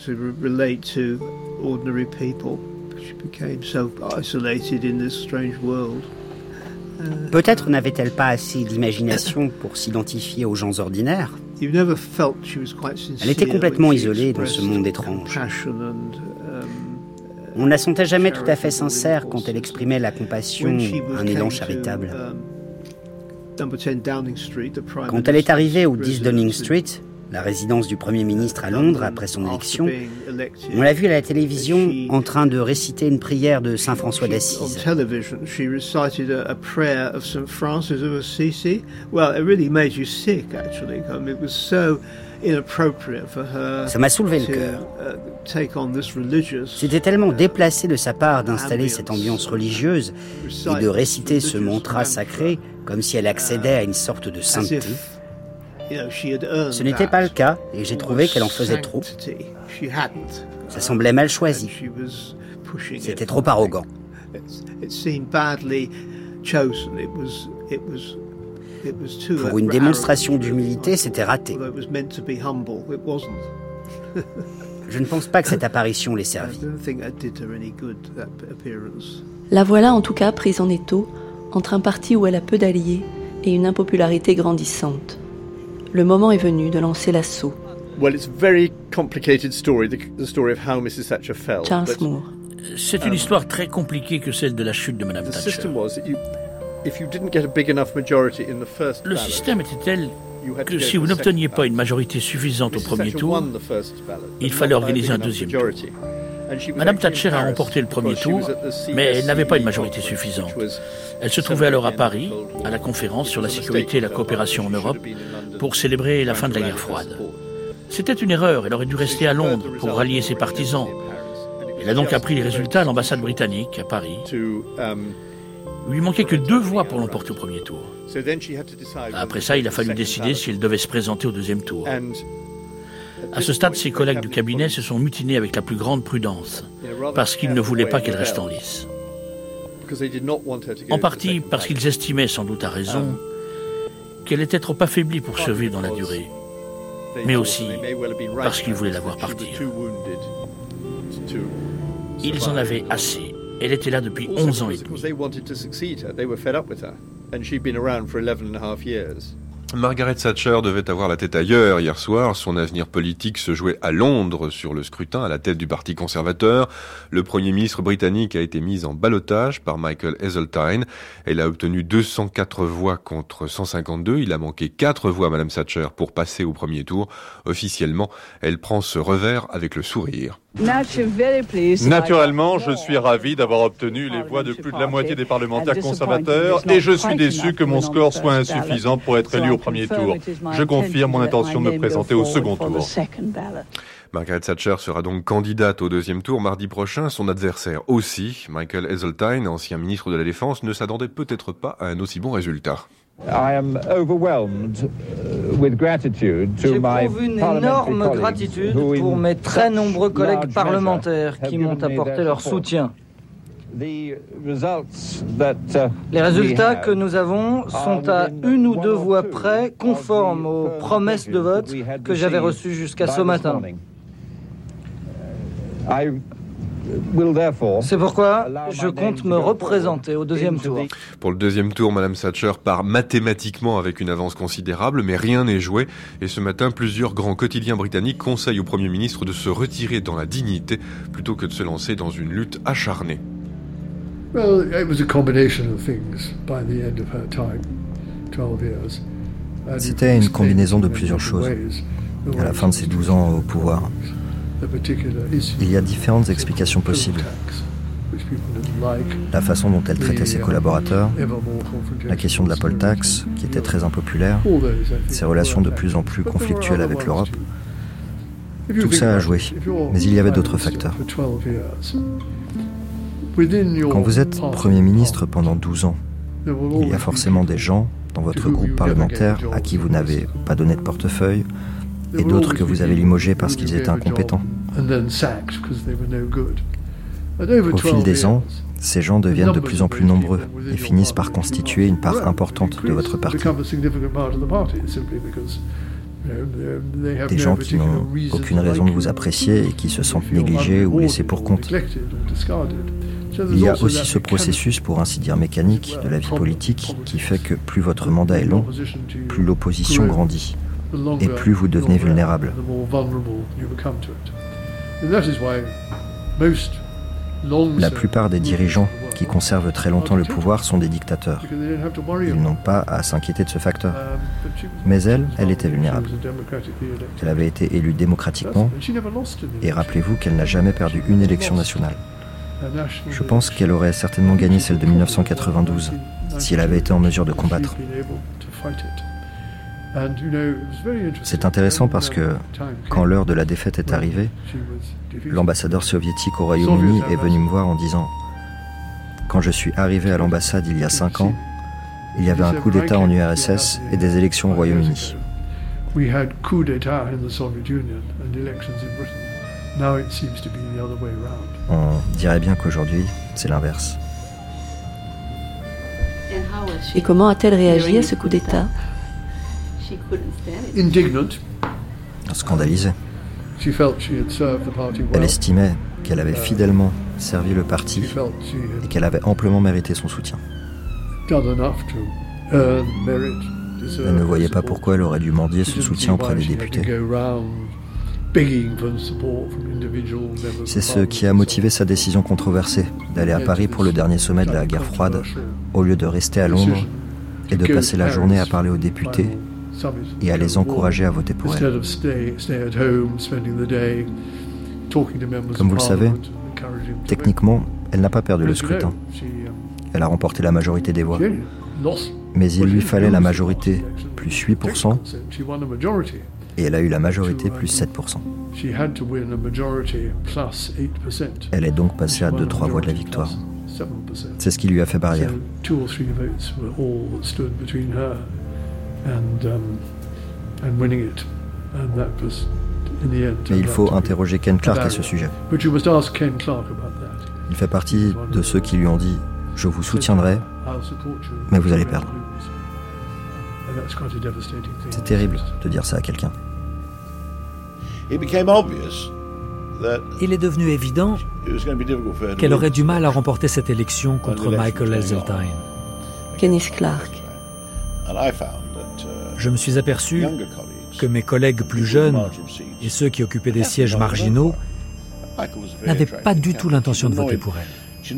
Peut-être n'avait-elle pas assez d'imagination pour s'identifier aux gens ordinaires. Elle était complètement isolée dans ce monde étrange. On ne la sentait jamais tout à fait sincère quand elle exprimait la compassion, un élan charitable. Quand elle est arrivée au 10 Downing Street, la résidence du Premier ministre à Londres après son élection, on l'a vu à la télévision en train de réciter une prière de Saint François d'Assise. Ça m'a soulevé le cœur. Uh, C'était tellement déplacé de sa part d'installer cette ambiance religieuse et de réciter ce mantra sacré comme si elle accédait à une sorte de sainteté. Ce n'était pas le cas et j'ai trouvé qu'elle en faisait trop. Ça semblait mal choisi. C'était trop arrogant. Pour une démonstration d'humilité, c'était raté. Je ne pense pas que cette apparition l'ait servi. La voilà en tout cas prise en étau entre un parti où elle a peu d'alliés et une impopularité grandissante le moment est venu de lancer l'assaut. Charles Moore. C'est une histoire très compliquée que celle de la chute de Mme Thatcher. Le système était tel que si vous n'obteniez pas une majorité suffisante au premier tour, il fallait organiser un deuxième tour. Madame Thatcher a remporté le premier tour, mais elle n'avait pas une majorité suffisante. Elle se trouvait alors à Paris, à la conférence sur la sécurité et la coopération en Europe, pour célébrer la fin de la guerre froide. C'était une erreur, elle aurait dû rester à Londres pour rallier ses partisans. Elle a donc appris les résultats à l'ambassade britannique à Paris. Il lui manquait que deux voix pour l'emporter au premier tour. Après ça, il a fallu décider si elle devait se présenter au deuxième tour. À ce stade, ses collègues du cabinet se sont mutinés avec la plus grande prudence, parce qu'ils ne voulaient pas qu'elle reste en lice. En partie parce qu'ils estimaient, sans doute à raison, qu'elle était trop affaiblie pour survivre dans la durée, mais aussi parce qu'ils voulaient la voir partir. Ils en avaient assez. Elle était là depuis 11 ans et demi. Margaret Thatcher devait avoir la tête ailleurs hier soir. Son avenir politique se jouait à Londres sur le scrutin à la tête du Parti conservateur. Le Premier ministre britannique a été mis en balotage par Michael Heseltine. Elle a obtenu 204 voix contre 152. Il a manqué 4 voix, Madame Thatcher, pour passer au premier tour. Officiellement, elle prend ce revers avec le sourire. Naturellement, je suis ravi d'avoir obtenu les voix de plus de la moitié des parlementaires conservateurs et je suis déçu que mon score soit insuffisant pour être élu au premier tour. Je confirme mon intention de me présenter au second tour. Margaret Thatcher sera donc candidate au deuxième tour mardi prochain. Son adversaire aussi, Michael Heseltine, ancien ministre de la Défense, ne s'attendait peut-être pas à un aussi bon résultat. J'éprouve une énorme gratitude pour mes très nombreux collègues parlementaires qui m'ont apporté leur soutien. Uh, Les résultats que nous avons sont à une ou deux voix près conformes aux promesses de vote que j'avais reçues jusqu'à ce matin. C'est pourquoi je compte me représenter au deuxième tour. Pour le deuxième tour, Madame Thatcher part mathématiquement avec une avance considérable, mais rien n'est joué. Et ce matin, plusieurs grands quotidiens britanniques conseillent au Premier ministre de se retirer dans la dignité plutôt que de se lancer dans une lutte acharnée. C'était une combinaison de plusieurs choses. À la fin de ses 12 ans au pouvoir, il y a différentes explications possibles. La façon dont elle traitait ses collaborateurs, la question de la poll tax, qui était très impopulaire, ses relations de plus en plus conflictuelles avec l'Europe. Tout ça a joué, mais il y avait d'autres facteurs. Quand vous êtes Premier ministre pendant 12 ans, il y a forcément des gens dans votre groupe parlementaire à qui vous n'avez pas donné de portefeuille, et d'autres que vous avez limogés parce qu'ils étaient incompétents. Au fil des ans, ces gens deviennent de plus en plus nombreux et finissent par constituer une part importante de votre parti. Des gens qui n'ont aucune raison de vous apprécier et qui se sentent négligés ou laissés pour compte. Il y a aussi ce processus, pour ainsi dire mécanique, de la vie politique qui fait que plus votre mandat est long, plus l'opposition grandit et plus vous devenez vulnérable. La plupart des dirigeants qui conservent très longtemps le pouvoir sont des dictateurs. Ils n'ont pas à s'inquiéter de ce facteur. Mais elle, elle était vulnérable. Elle avait été élue démocratiquement et rappelez-vous qu'elle n'a jamais perdu une élection nationale. Je pense qu'elle aurait certainement gagné celle de 1992 si elle avait été en mesure de combattre. C'est intéressant parce que quand l'heure de la défaite est arrivée, l'ambassadeur soviétique au Royaume-Uni est venu me voir en disant Quand je suis arrivé à l'ambassade il y a cinq ans, il y avait un coup d'État en URSS et des élections au Royaume-Uni. On dirait bien qu'aujourd'hui, c'est l'inverse. Et comment a-t-elle réagi à ce coup d'État? Scandalisée. Elle estimait qu'elle avait fidèlement servi le parti et qu'elle avait amplement mérité son soutien. Elle ne voyait pas pourquoi elle aurait dû mendier ce soutien auprès des députés. C'est ce qui a motivé sa décision controversée d'aller à Paris pour le dernier sommet de la guerre froide, au lieu de rester à Londres et de passer la journée à parler aux députés et à les encourager à voter pour elle. Comme vous le savez, techniquement, elle n'a pas perdu le scrutin. Elle a remporté la majorité des voix. Mais il lui fallait la majorité plus 8%, et elle a eu la majorité plus 7%. Elle est donc passée à 2-3 voix de la victoire. C'est ce qui lui a fait barrière. Mais il faut interroger Ken Clark à ce sujet. Il fait partie de ceux qui lui ont dit Je vous soutiendrai, mais vous allez perdre. C'est terrible de dire ça à quelqu'un. Il est devenu évident qu'elle aurait du mal à remporter cette élection contre Michael Heseltine. Kenneth Clark. Je me suis aperçu que mes collègues plus jeunes et ceux qui occupaient des sièges marginaux n'avaient pas du tout l'intention de voter pour elle.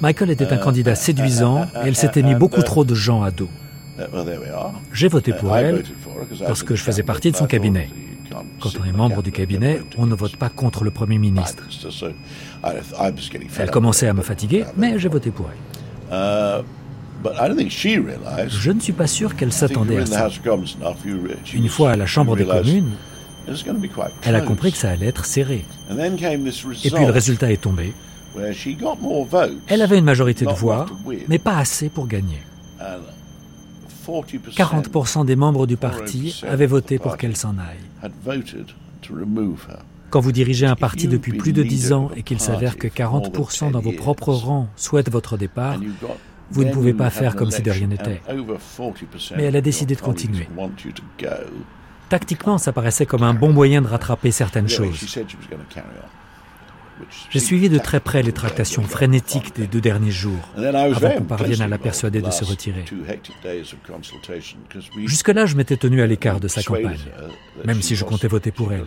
Michael était un candidat séduisant et elle s'était mis beaucoup trop de gens à dos. J'ai voté pour elle parce que je faisais partie de son cabinet. Quand on est membre du cabinet, on ne vote pas contre le Premier ministre. Elle commençait à me fatiguer, mais j'ai voté pour elle. Je ne suis pas sûr qu'elle s'attendait à ça. Une fois à la Chambre des communes, elle a compris que ça allait être serré. Et puis le résultat est tombé. Elle avait une majorité de voix, mais pas assez pour gagner. 40% des membres du parti avaient voté pour qu'elle s'en aille. Quand vous dirigez un parti depuis plus de 10 ans et qu'il s'avère que 40% dans vos propres rangs souhaitent votre départ, vous ne pouvez pas faire comme si de rien n'était. Mais elle a décidé de continuer. Tactiquement, ça paraissait comme un bon moyen de rattraper certaines choses. J'ai suivi de très près les tractations frénétiques des deux derniers jours, avant qu'on parvienne à la persuader de se retirer. Jusque-là, je m'étais tenu à l'écart de sa campagne, même si je comptais voter pour elle.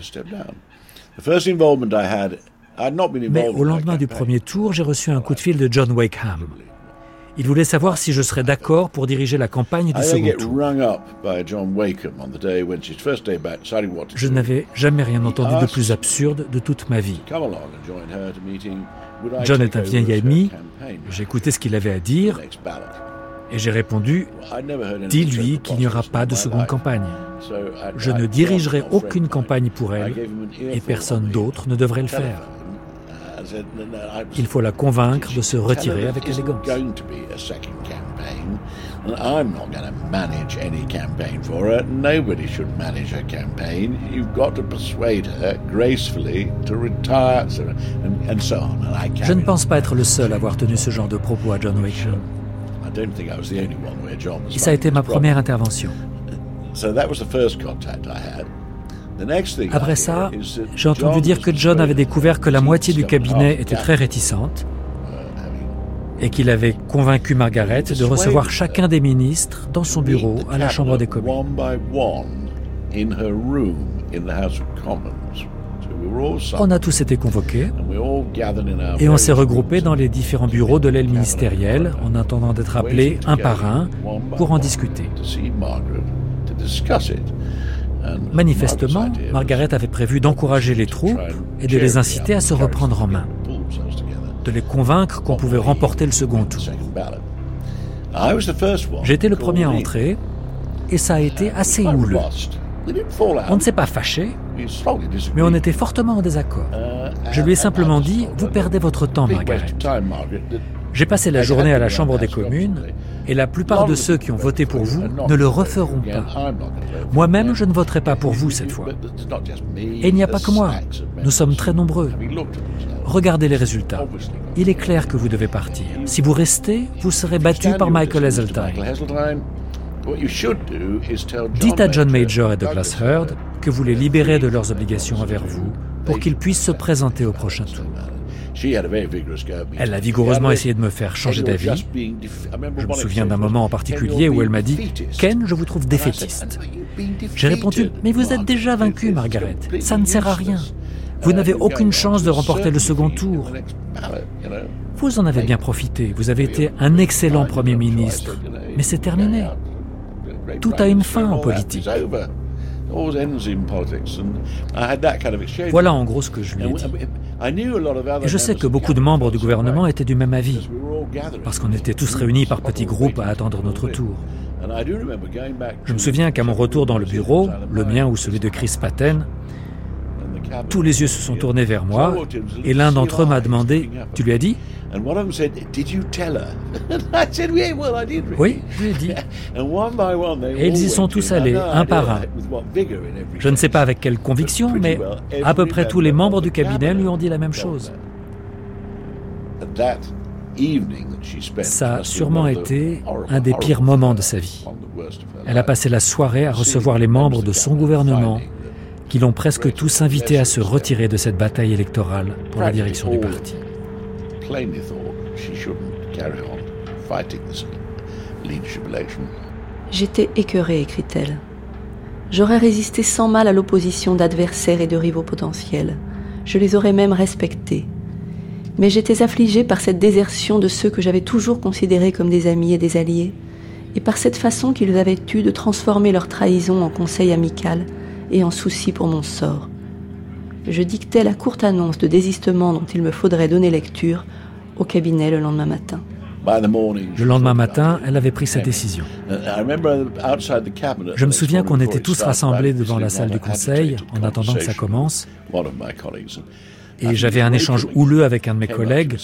Mais au lendemain du premier tour, j'ai reçu un coup de fil de John Wakeham, il voulait savoir si je serais d'accord pour diriger la campagne du second tour. Je n'avais jamais rien entendu de plus absurde de toute ma vie. John est un vieil ami, j'ai écouté ce qu'il avait à dire et j'ai répondu, dis-lui qu'il n'y aura pas de seconde campagne. Je ne dirigerai aucune campagne pour elle et personne d'autre ne devrait le faire. Il faut la convaincre de se retirer avec élégance. Je ne pense pas être le seul à avoir tenu ce genre de propos à John Wickham. Et ça a été ma première intervention. Après ça, j'ai entendu dire que John avait découvert que la moitié du cabinet était très réticente et qu'il avait convaincu Margaret de recevoir chacun des ministres dans son bureau à la Chambre des communes. On a tous été convoqués et on s'est regroupés dans les différents bureaux de l'aile ministérielle en attendant d'être appelés un par un pour en discuter. Manifestement, Margaret avait prévu d'encourager les troupes et de les inciter à se reprendre en main, de les convaincre qu'on pouvait remporter le second tour. J'étais le premier à entrer et ça a été assez houleux. On ne s'est pas fâché, mais on était fortement en désaccord. Je lui ai simplement dit, vous perdez votre temps, Margaret. J'ai passé la journée à la Chambre des communes et la plupart de ceux qui ont voté pour vous ne le referont pas. Moi-même, je ne voterai pas pour vous cette fois. Et il n'y a pas que moi. Nous sommes très nombreux. Regardez les résultats. Il est clair que vous devez partir. Si vous restez, vous serez battu par Michael Heseltine. Dites à John Major et Douglas Heard que vous les libérez de leurs obligations envers vous pour qu'ils puissent se présenter au prochain tour. Elle a vigoureusement essayé de me faire changer d'avis. Je me souviens d'un moment en particulier où elle m'a dit Ken, je vous trouve défaitiste. J'ai répondu, mais vous êtes déjà vaincu, Margaret. Ça ne sert à rien. Vous n'avez aucune chance de remporter le second tour. Vous en avez bien profité. Vous avez été un excellent Premier ministre. Mais c'est terminé. Tout a une fin en politique. Voilà en gros ce que je lui ai dit. Et je sais que beaucoup de membres du gouvernement étaient du même avis, parce qu'on était tous réunis par petits groupes à attendre notre tour. Je me souviens qu'à mon retour dans le bureau, le mien ou celui de Chris Patten, tous les yeux se sont tournés vers moi et l'un d'entre eux m'a demandé Tu lui as dit? Oui, je lui ai dit. Et ils y sont tous allés, un par un. Je ne sais pas avec quelle conviction, mais à peu près tous les membres du cabinet lui ont dit la même chose. Ça a sûrement été un des pires moments de sa vie. Elle a passé la soirée à recevoir les membres de son gouvernement qui l'ont presque tous invité à se retirer de cette bataille électorale pour la direction du parti. J'étais écœurée, écrit-elle. J'aurais résisté sans mal à l'opposition d'adversaires et de rivaux potentiels. Je les aurais même respectés. Mais j'étais affligée par cette désertion de ceux que j'avais toujours considérés comme des amis et des alliés, et par cette façon qu'ils avaient eue de transformer leur trahison en conseil amical et en souci pour mon sort. Je dictais la courte annonce de désistement dont il me faudrait donner lecture au cabinet le lendemain matin. Le lendemain matin, elle avait pris sa décision. Je me souviens qu'on était tous rassemblés devant la salle du conseil en attendant que ça commence. Et j'avais un échange houleux avec un de mes collègues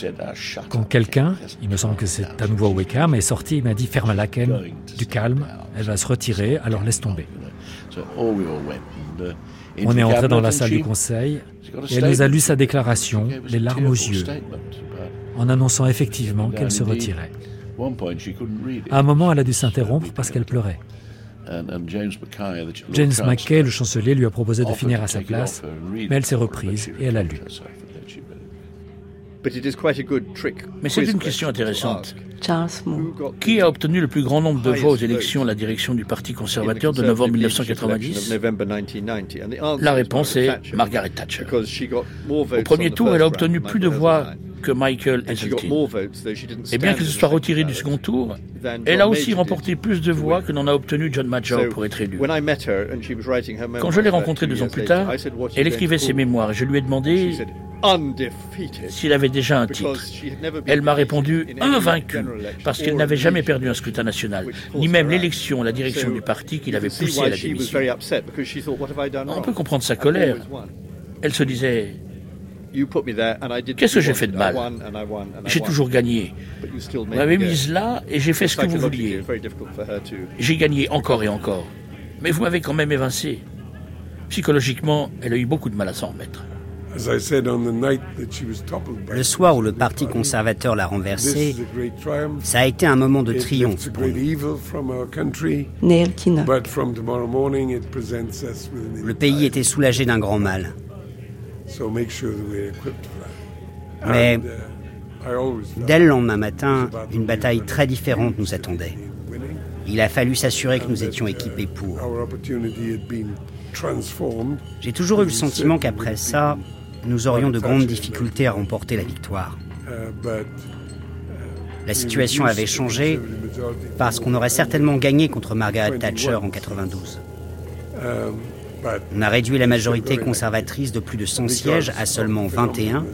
quand quelqu'un, il me semble que c'est à nouveau Wickham, est sorti et m'a dit Ferme la Ken, du calme, elle va se retirer, alors laisse tomber. On est entré dans la salle du conseil et elle nous a lu sa déclaration, les larmes aux yeux, en annonçant effectivement qu'elle se retirait. À un moment, elle a dû s'interrompre parce qu'elle pleurait. James Mackay, le chancelier, lui a proposé de finir à sa place, mais elle s'est reprise et elle a lu. Mais c'est une question. intéressante. Charles Qui a obtenu le plus grand nombre de voix aux élections à la direction du Parti conservateur de novembre 1990 La réponse est Margaret Thatcher. Au premier tour, elle a obtenu plus de voix que Michael Heseltine. Et bien qu'elle se soit retirée du second tour, elle a aussi remporté plus de voix que n'en a obtenu John Major pour être élu. Quand je l'ai rencontrée deux ans plus tard, elle écrivait ses mémoires. Et je lui ai demandé s'il avait déjà un titre. Elle m'a répondu invaincu, parce qu'elle n'avait jamais perdu un scrutin national, ni même l'élection la direction du parti qui l'avait poussée à la démission. On peut comprendre sa colère. Elle se disait Qu'est-ce que j'ai fait de mal? J'ai toujours gagné. Vous m'avez mise là et j'ai fait ce que vous vouliez. J'ai gagné encore et encore. Mais vous m'avez quand même évincé. Psychologiquement, elle a eu beaucoup de mal à s'en remettre. Le soir où le Parti conservateur l'a renversé, ça a été un moment de triomphe pour nous. Le pays était soulagé d'un grand mal. Mais dès le lendemain matin, une bataille très différente nous attendait. Il a fallu s'assurer que nous étions équipés pour. J'ai toujours eu le sentiment qu'après ça, nous aurions de grandes difficultés à remporter la victoire. La situation avait changé parce qu'on aurait certainement gagné contre Margaret Thatcher en 92. On a réduit la majorité conservatrice de plus de 100 sièges à seulement 21,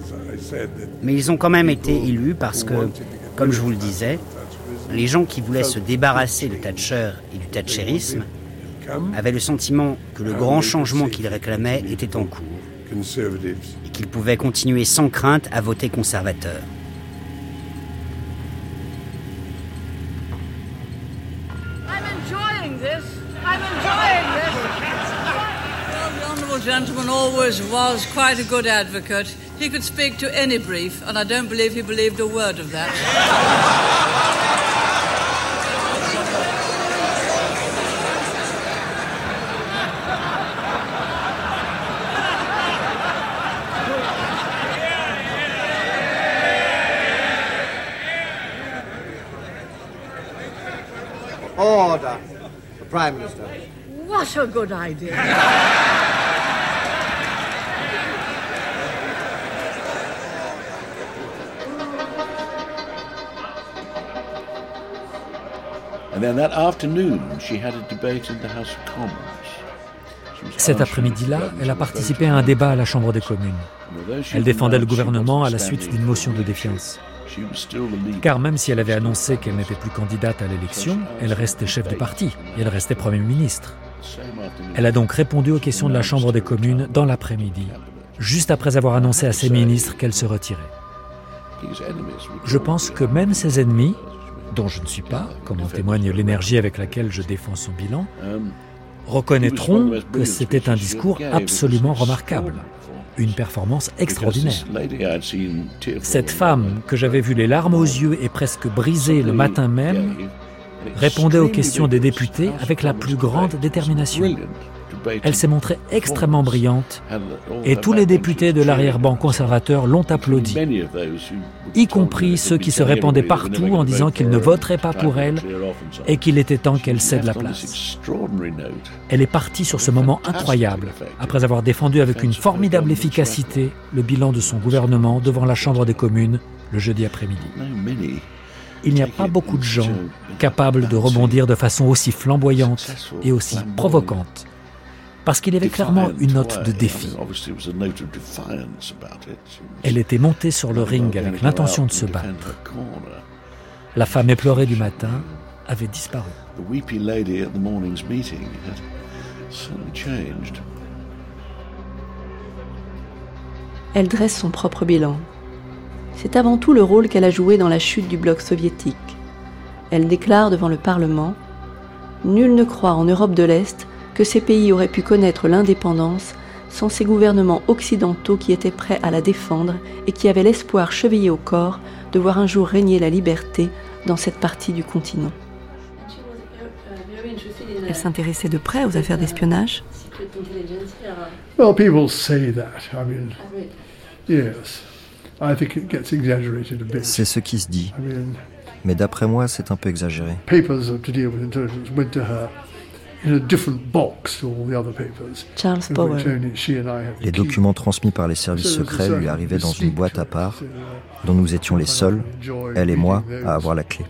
mais ils ont quand même été élus parce que, comme je vous le disais, les gens qui voulaient se débarrasser de Thatcher et du Thatcherisme avaient le sentiment que le grand changement qu'ils réclamaient était en cours et qu'ils pouvaient continuer sans crainte à voter conservateur. gentleman always was quite a good advocate. He could speak to any brief, and I don't believe he believed a word of that. Prime Minister. What a good idea. Cet après-midi-là, elle a participé à un débat à la Chambre des communes. Elle défendait le gouvernement à la suite d'une motion de défiance. Car même si elle avait annoncé qu'elle n'était plus candidate à l'élection, elle restait chef du parti elle restait Premier ministre. Elle a donc répondu aux questions de la Chambre des communes dans l'après-midi, juste après avoir annoncé à ses ministres qu'elle se retirait. Je pense que même ses ennemis, dont je ne suis pas, comme en témoigne l'énergie avec laquelle je défends son bilan, reconnaîtront que c'était un discours absolument remarquable, une performance extraordinaire. Cette femme que j'avais vu les larmes aux yeux et presque brisée le matin même, répondait aux questions des députés avec la plus grande détermination. Elle s'est montrée extrêmement brillante et tous les députés de l'arrière-ban conservateur l'ont applaudi, y compris ceux qui se répandaient partout en disant qu'ils ne voteraient pas pour elle et qu'il était temps qu'elle cède la place. Elle est partie sur ce moment incroyable, après avoir défendu avec une formidable efficacité le bilan de son gouvernement devant la Chambre des communes le jeudi après-midi. Il n'y a pas beaucoup de gens capables de rebondir de façon aussi flamboyante et aussi provocante parce qu'il y avait clairement une note de défi. Elle était montée sur le ring avec l'intention de se battre. La femme éplorée du matin avait disparu. Elle dresse son propre bilan. C'est avant tout le rôle qu'elle a joué dans la chute du bloc soviétique. Elle déclare devant le Parlement Nul ne croit en Europe de l'Est que ces pays auraient pu connaître l'indépendance sans ces gouvernements occidentaux qui étaient prêts à la défendre et qui avaient l'espoir chevillé au corps de voir un jour régner la liberté dans cette partie du continent. Elle s'intéressait de près aux affaires d'espionnage. C'est ce qui se dit. Mais d'après moi, c'est un peu exagéré. Charles Powell. Les documents transmis par les services secrets lui arrivaient dans une boîte à part dont nous étions les seuls, elle et moi, à avoir la clé.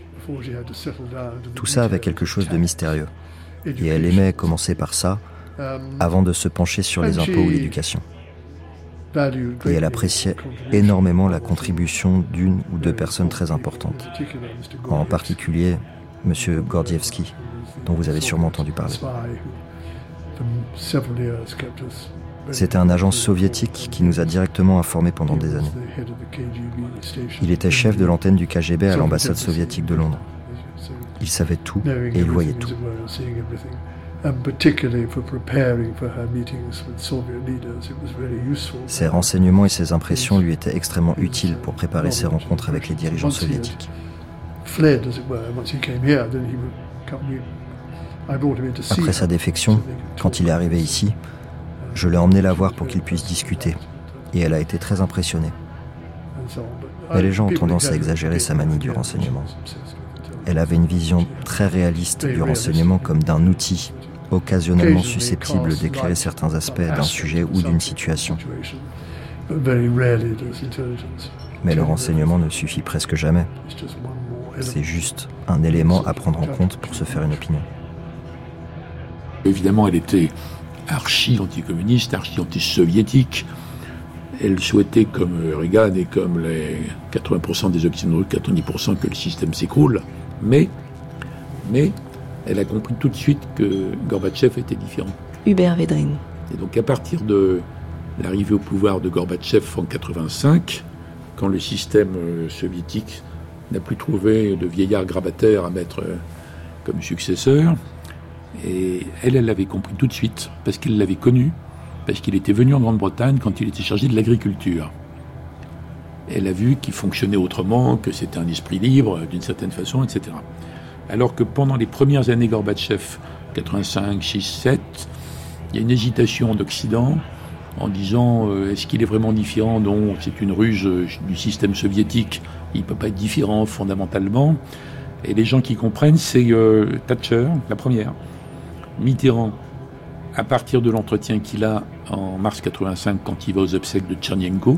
Tout ça avait quelque chose de mystérieux. Et elle aimait commencer par ça avant de se pencher sur les impôts ou l'éducation. Et elle appréciait énormément la contribution d'une ou deux personnes très importantes, en particulier M. Gordievsky, dont vous avez sûrement entendu parler. C'était un agent soviétique qui nous a directement informés pendant des années. Il était chef de l'antenne du KGB à l'ambassade soviétique de Londres. Il savait tout et il voyait tout. Ses renseignements et ses impressions lui étaient extrêmement utiles pour préparer ses rencontres avec les dirigeants soviétiques. Après sa défection, quand il est arrivé ici, je l'ai emmené la voir pour qu'il puisse discuter, et elle a été très impressionnée. Mais les gens ont tendance à exagérer sa manie du renseignement. Elle avait une vision très réaliste du renseignement comme d'un outil occasionnellement susceptible d'éclairer certains aspects d'un sujet ou d'une situation. Mais le renseignement ne suffit presque jamais. C'est juste un élément à prendre en compte pour se faire une opinion. Évidemment, elle était archi-anticommuniste, archi-anti-soviétique. Elle souhaitait, comme Reagan et comme les 80% des Occidentaux, 90% que le système s'écroule. Mais, mais, elle a compris tout de suite que Gorbatchev était différent. Hubert Védrine. Et donc, à partir de l'arrivée au pouvoir de Gorbatchev en 85, quand le système euh, soviétique n'a plus trouvé de vieillard grabataire à mettre euh, comme successeur, et elle, elle l'avait compris tout de suite, parce qu'il l'avait connu, parce qu'il était venu en Grande-Bretagne quand il était chargé de l'agriculture. Elle a vu qu'il fonctionnait autrement, que c'était un esprit libre, d'une certaine façon, etc. Alors que pendant les premières années Gorbatchev, 85, 6, 7, il y a une hésitation d'Occident en disant euh, est-ce qu'il est vraiment différent? Non, c'est une ruse euh, du système soviétique, il ne peut pas être différent fondamentalement. Et les gens qui comprennent, c'est euh, Thatcher, la première. Mitterrand, à partir de l'entretien qu'il a en mars 85 quand il va aux obsèques de Tchernyenko,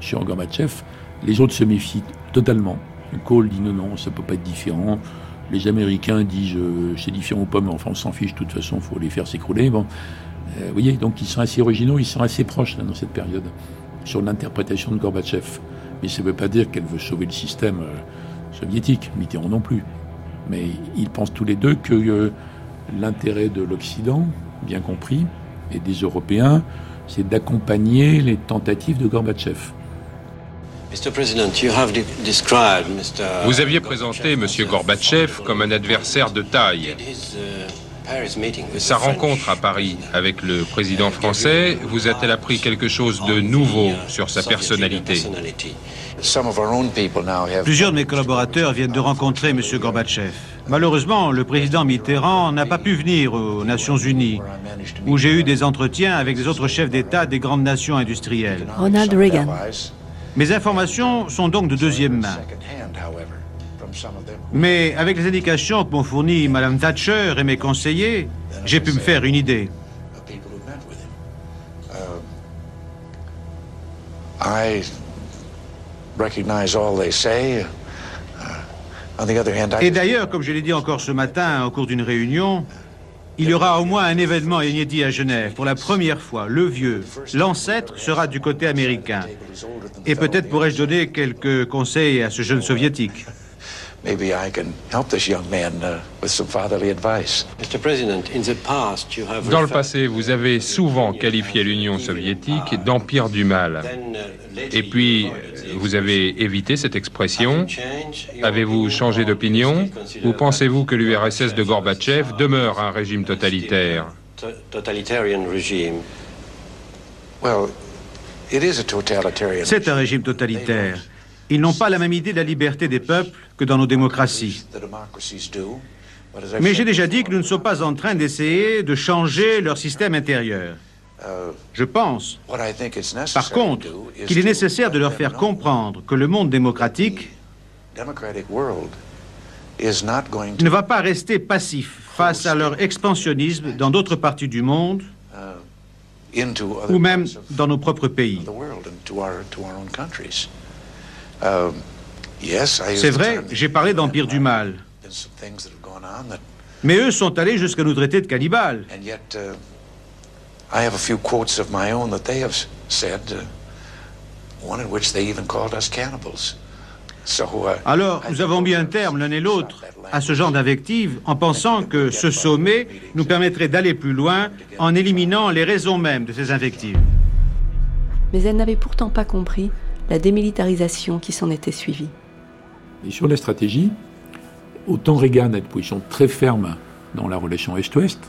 chez Gorbatchev, les autres se méfient totalement. Kohl dit non, non, ça peut pas être différent. Les Américains disent euh, c'est différent ou pas, mais enfin on s'en fiche, de toute façon, il faut les faire s'écrouler. Bon, euh, vous voyez, donc ils sont assez originaux, ils sont assez proches dans cette période sur l'interprétation de Gorbatchev. Mais ça ne veut pas dire qu'elle veut sauver le système euh, soviétique, Mitterrand non plus. Mais ils pensent tous les deux que l'intérêt de l'Occident, bien compris, et des Européens, c'est d'accompagner les tentatives de Gorbatchev. Vous aviez présenté M. Gorbatchev comme un adversaire de taille. Sa rencontre à Paris avec le président français vous a-t-elle appris quelque chose de nouveau sur sa personnalité? Plusieurs de mes collaborateurs viennent de rencontrer M. Gorbatchev. Malheureusement, le président Mitterrand n'a pas pu venir aux Nations Unies, où j'ai eu des entretiens avec des autres chefs d'État des grandes nations industrielles. Ronald Reagan. Mes informations sont donc de deuxième main. Mais avec les indications que m'ont fournies Mme Thatcher et mes conseillers, j'ai pu me faire une idée. Et d'ailleurs, comme je l'ai dit encore ce matin au cours d'une réunion, il y aura au moins un événement inédit à Genève. Pour la première fois, le vieux, l'ancêtre, sera du côté américain. Et peut-être pourrais-je donner quelques conseils à ce jeune soviétique. Dans le passé, vous avez souvent qualifié l'Union soviétique d'empire du mal. Uh, Et puis, vous avez évité cette expression. Avez-vous changé d'opinion? Ou pensez-vous que l'URSS de Gorbatchev demeure un régime totalitaire? C'est un régime totalitaire. Ils n'ont pas la même idée de la liberté des peuples que dans nos démocraties. Mais j'ai déjà dit que nous ne sommes pas en train d'essayer de changer leur système intérieur. Je pense, par contre, qu'il est nécessaire de leur faire comprendre que le monde démocratique ne va pas rester passif face à leur expansionnisme dans d'autres parties du monde ou même dans nos propres pays. C'est vrai, j'ai parlé d'empire du mal. Mais eux sont allés jusqu'à nous traiter de cannibales. Alors, nous avons mis un terme l'un et l'autre à ce genre d'invective en pensant que ce sommet nous permettrait d'aller plus loin en éliminant les raisons mêmes de ces invectives. Mais elle n'avait pourtant pas compris la démilitarisation qui s'en était suivie. Et sur la stratégie, autant Reagan a une position très ferme dans la relation Est-Ouest,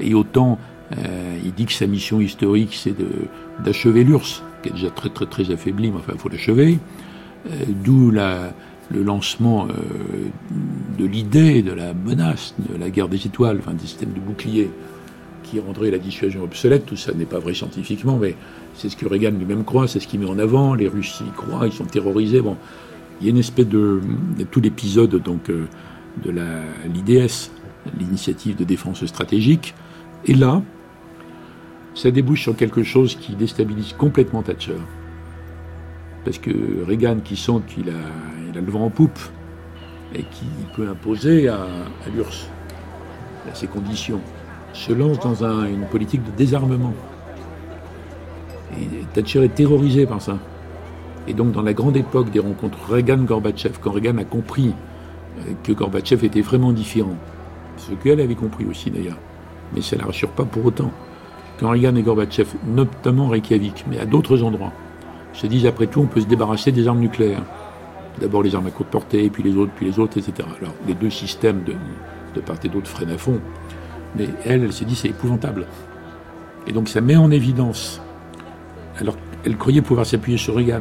et autant euh, il dit que sa mission historique, c'est d'achever l'URSS, qui est déjà très très très affaibli, mais enfin, il faut l'achever. Euh, d'où le lancement euh, de l'idée de la menace de la guerre des étoiles, enfin des systèmes de boucliers qui rendraient la dissuasion obsolète. Tout ça n'est pas vrai scientifiquement, mais c'est ce que Reagan lui-même croit, c'est ce qu'il met en avant. Les Russes y croient, ils sont terrorisés. Bon, il y a une espèce de, tout l'épisode donc de l'IDS, l'initiative de défense stratégique. Et là, ça débouche sur quelque chose qui déstabilise complètement Thatcher. Parce que Reagan, qui sent qu'il a, le vent en poupe et qui peut imposer à, l'URSS à ses conditions, se lance dans une politique de désarmement. Et Thatcher est terrorisé par ça. Et donc, dans la grande époque des rencontres Reagan-Gorbatchev, quand Reagan a compris euh, que Gorbatchev était vraiment différent, ce qu'elle avait compris aussi d'ailleurs, mais ça ne la rassure pas pour autant quand Reagan et Gorbatchev, notamment Reykjavik, mais à d'autres endroits, se disent après tout, on peut se débarrasser des armes nucléaires. D'abord les armes à courte portée, puis les autres, puis les autres, etc. Alors les deux systèmes de, de part et d'autre freinent à fond. Mais elle, elle s'est dit, c'est épouvantable. Et donc ça met en évidence. Alors elle croyait pouvoir s'appuyer sur Reagan.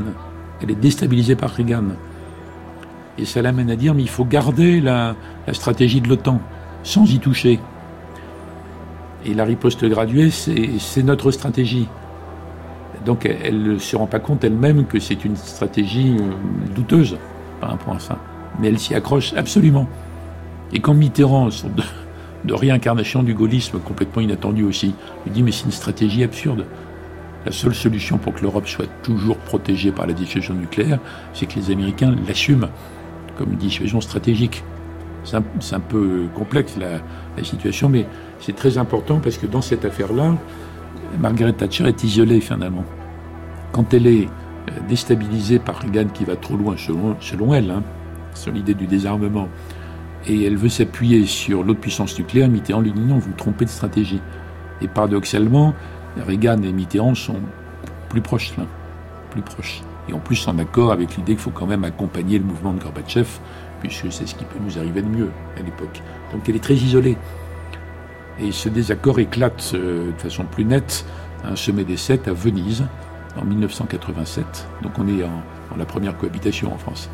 Elle est déstabilisée par Reagan. Et ça l'amène à dire, mais il faut garder la, stratégie de l'OTAN, sans y toucher. Et la riposte graduée, c'est notre stratégie. Donc elle ne se rend pas compte elle-même que c'est une stratégie euh, douteuse par rapport à ça. Mais elle s'y accroche absolument. Et quand Mitterrand, de réincarnation du gaullisme complètement inattendu aussi. Il dit mais c'est une stratégie absurde. La seule solution pour que l'Europe soit toujours protégée par la dissuasion nucléaire, c'est que les Américains l'assument comme une dissuasion stratégique. C'est un, peu complexe la, situation, mais c'est très important parce que dans cette affaire-là, Margaret Thatcher est isolée finalement. Quand elle est euh, déstabilisée par Reagan qui va trop loin selon, elle, hein, sur l'idée du désarmement, et elle veut s'appuyer sur l'autre puissance nucléaire, Mitterrand lui dit non, vous trompez de stratégie. Et paradoxalement, Reagan et Mitterrand sont plus proches plus proches. Et en plus en accord avec l'idée qu'il faut quand même accompagner le mouvement de Gorbatchev, puisque c'est ce qui peut nous arriver de mieux à l'époque. Donc elle est très isolée. Et ce désaccord éclate euh, de façon plus nette à un sommet des sept à Venise en 1987. Donc on est en, la première cohabitation en France.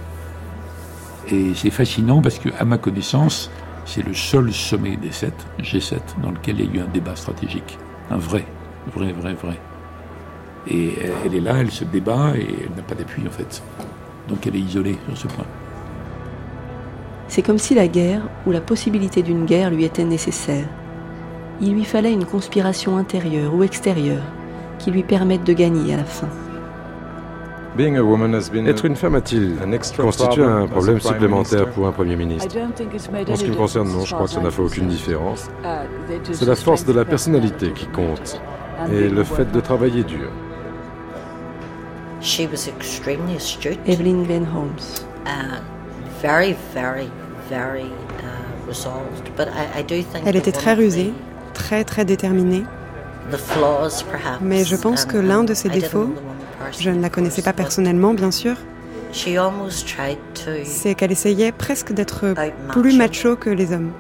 Et c'est fascinant parce que, à ma connaissance, c'est le seul sommet des sept, G7, dans lequel il y a eu un débat stratégique. Un vrai, vrai, vrai, vrai. Et elle est là, elle se débat et elle n'a pas d'appui en fait. Donc elle est isolée sur ce point. C'est comme si la guerre ou la possibilité d'une guerre lui était nécessaire. Il lui fallait une conspiration intérieure ou extérieure qui lui permette de gagner à la fin. Être une femme a-t-il constitué un problème supplémentaire pour un Premier ministre? En ce qui me concerne, non, je crois que ça n'a fait aucune différence. C'est la force de la personnalité qui compte et le fait de travailler dur. Evelyn Glenn Holmes. Elle était très rusée, très très déterminée. Mais je pense que l'un de ses défauts, je ne la connaissais pas personnellement bien sûr, c'est qu'elle essayait presque d'être plus macho que les hommes.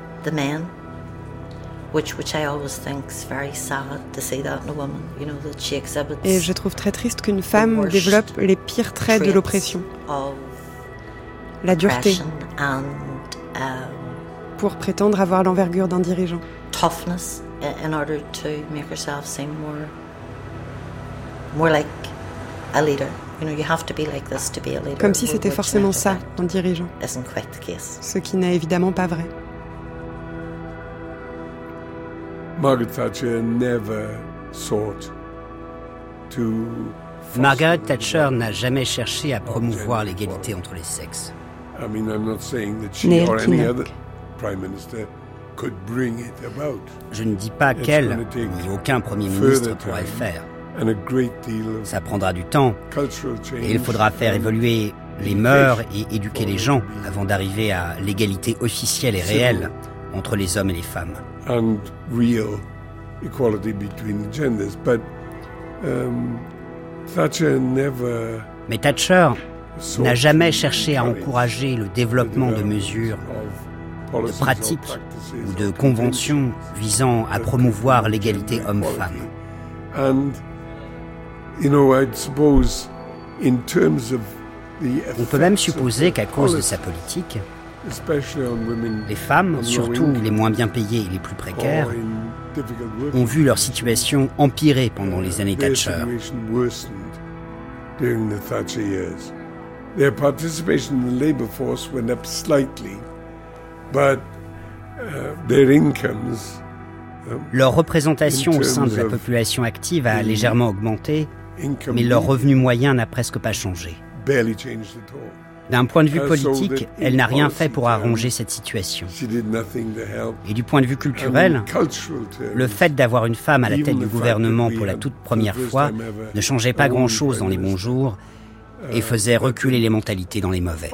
Et je trouve très triste qu'une femme développe les pires traits de l'oppression. La dureté. Um, pour prétendre avoir l'envergure d'un dirigeant. Comme si c'était forcément ça, un dirigeant. Ce qui n'est évidemment pas vrai. Margaret Thatcher never sought to Margaret Thatcher n'a jamais cherché à promouvoir l'égalité entre les sexes. Je ne dis pas qu'elle ni aucun Premier ministre pourrait le faire. Ça prendra du temps et il faudra faire évoluer les mœurs et éduquer les gens avant d'arriver à l'égalité officielle et réelle entre les hommes et les femmes. Mais Thatcher n'a jamais cherché à encourager le développement de mesures, de pratiques ou de conventions visant à promouvoir l'égalité homme-femme. On peut même supposer qu'à cause de sa politique, les femmes, surtout les moins bien payées et les plus précaires, ont vu leur situation empirer pendant les années Thatcher. Their participation in the labor force went up slightly, but uh, their incomes um, leur représentation au sein de la population active a légèrement augmenté, mais leur revenu moyen n'a presque pas changé. D'un point de vue politique, elle n'a rien fait pour arranger cette situation. Et du point de vue culturel, le fait d'avoir une femme à la tête du gouvernement pour la toute première fois ne changeait pas grand-chose dans les bons jours et faisait reculer les mentalités dans les mauvais.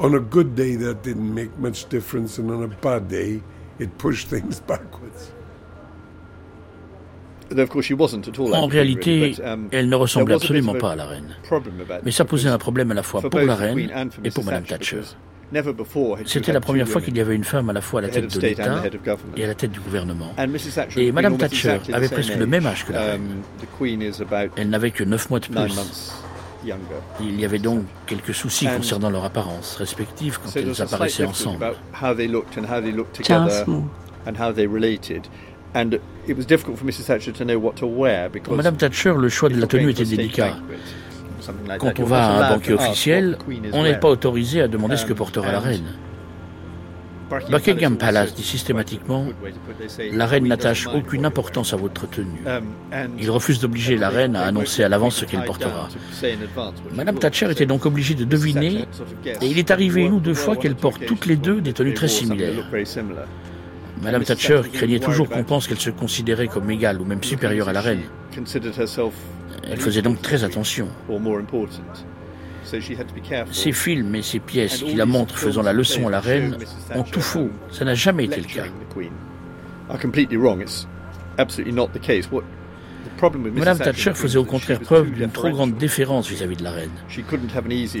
En réalité, elle ne ressemblait absolument pas à la reine. Mais ça posait un problème à la fois pour la reine et pour Mme Thatcher. C'était la première fois qu'il y avait une femme à la fois à la tête de l'État et à la tête du gouvernement. Et Mme Thatcher avait presque le même âge que la reine. Um, elle n'avait que neuf mois de plus. Il y avait donc quelques soucis concernant leur apparence respective quand ils apparaissaient ensemble. Pour Madame Thatcher, le choix de la tenue était délicat. Quand on va à un banquet officiel, on n'est pas autorisé à demander ce que portera la reine. Buckingham Palace dit systématiquement La reine n'attache aucune importance à votre tenue. Il refuse d'obliger la reine à annoncer à l'avance ce qu'elle portera. Madame Thatcher était donc obligée de deviner, et il est arrivé une ou deux fois qu'elle porte toutes les deux des tenues très similaires. Madame Thatcher craignait toujours qu'on pense qu'elle se considérait comme égale ou même supérieure à la reine. Elle faisait donc très attention. Ces films et ces pièces qui la montrent faisant la leçon à la reine ont tout faux. Ça n'a jamais été le cas. Madame Thatcher faisait au contraire preuve d'une trop grande déférence vis-à-vis de la reine.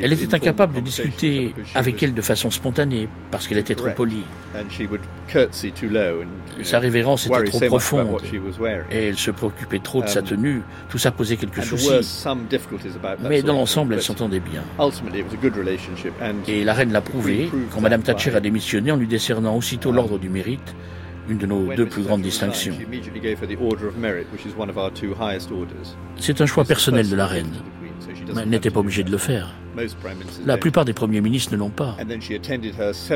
Elle était incapable de discuter avec elle de façon spontanée parce qu'elle était trop polie. Sa révérence était trop profonde et elle se préoccupait trop de sa tenue. Tout ça posait quelques soucis. Mais dans l'ensemble, elle s'entendait bien. Et la reine l'a prouvé quand Madame Thatcher a démissionné en lui décernant aussitôt l'ordre du mérite une de nos deux plus grandes distinctions. C'est un choix personnel de la reine, mais elle n'était pas obligée de le faire. La plupart des premiers ministres ne l'ont pas.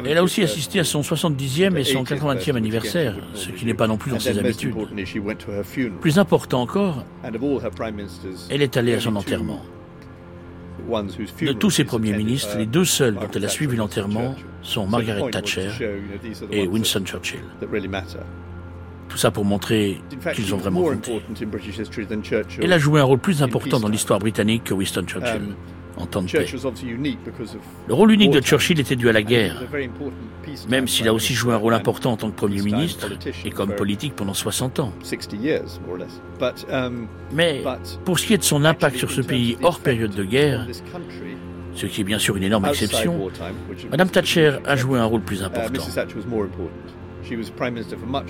Elle a aussi assisté à son 70e et son 80e anniversaire, ce qui n'est pas non plus dans ses habitudes. Plus important encore, elle est allée à son enterrement. De tous ses premiers ministres, les deux seuls dont elle a suivi l'enterrement sont Margaret Thatcher et Winston Churchill. Tout ça pour montrer qu'ils ont vraiment compté. Elle a joué un rôle plus important dans l'histoire britannique que Winston Churchill. En temps de paix. Le rôle unique de Churchill était dû à la guerre, même s'il a aussi joué un rôle important en tant que Premier ministre et comme politique pendant 60 ans. Mais pour ce qui est de son impact sur ce pays hors période de guerre, ce qui est bien sûr une énorme exception, Madame Thatcher a joué un rôle plus important.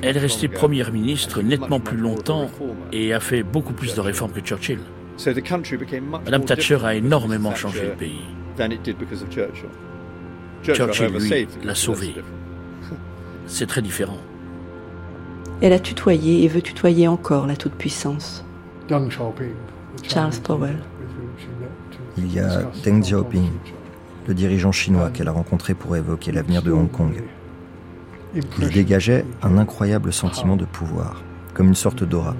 Elle est restée première ministre nettement plus longtemps et a fait beaucoup plus de réformes que Churchill. Madame Thatcher a énormément changé le pays. Churchill, lui, l'a sauvé. C'est très différent. Elle a tutoyé et veut tutoyer encore la toute-puissance. Charles Powell. Il y a Deng Xiaoping, le dirigeant chinois qu'elle a rencontré pour évoquer l'avenir de Hong Kong. Il dégageait un incroyable sentiment de pouvoir, comme une sorte d'aura.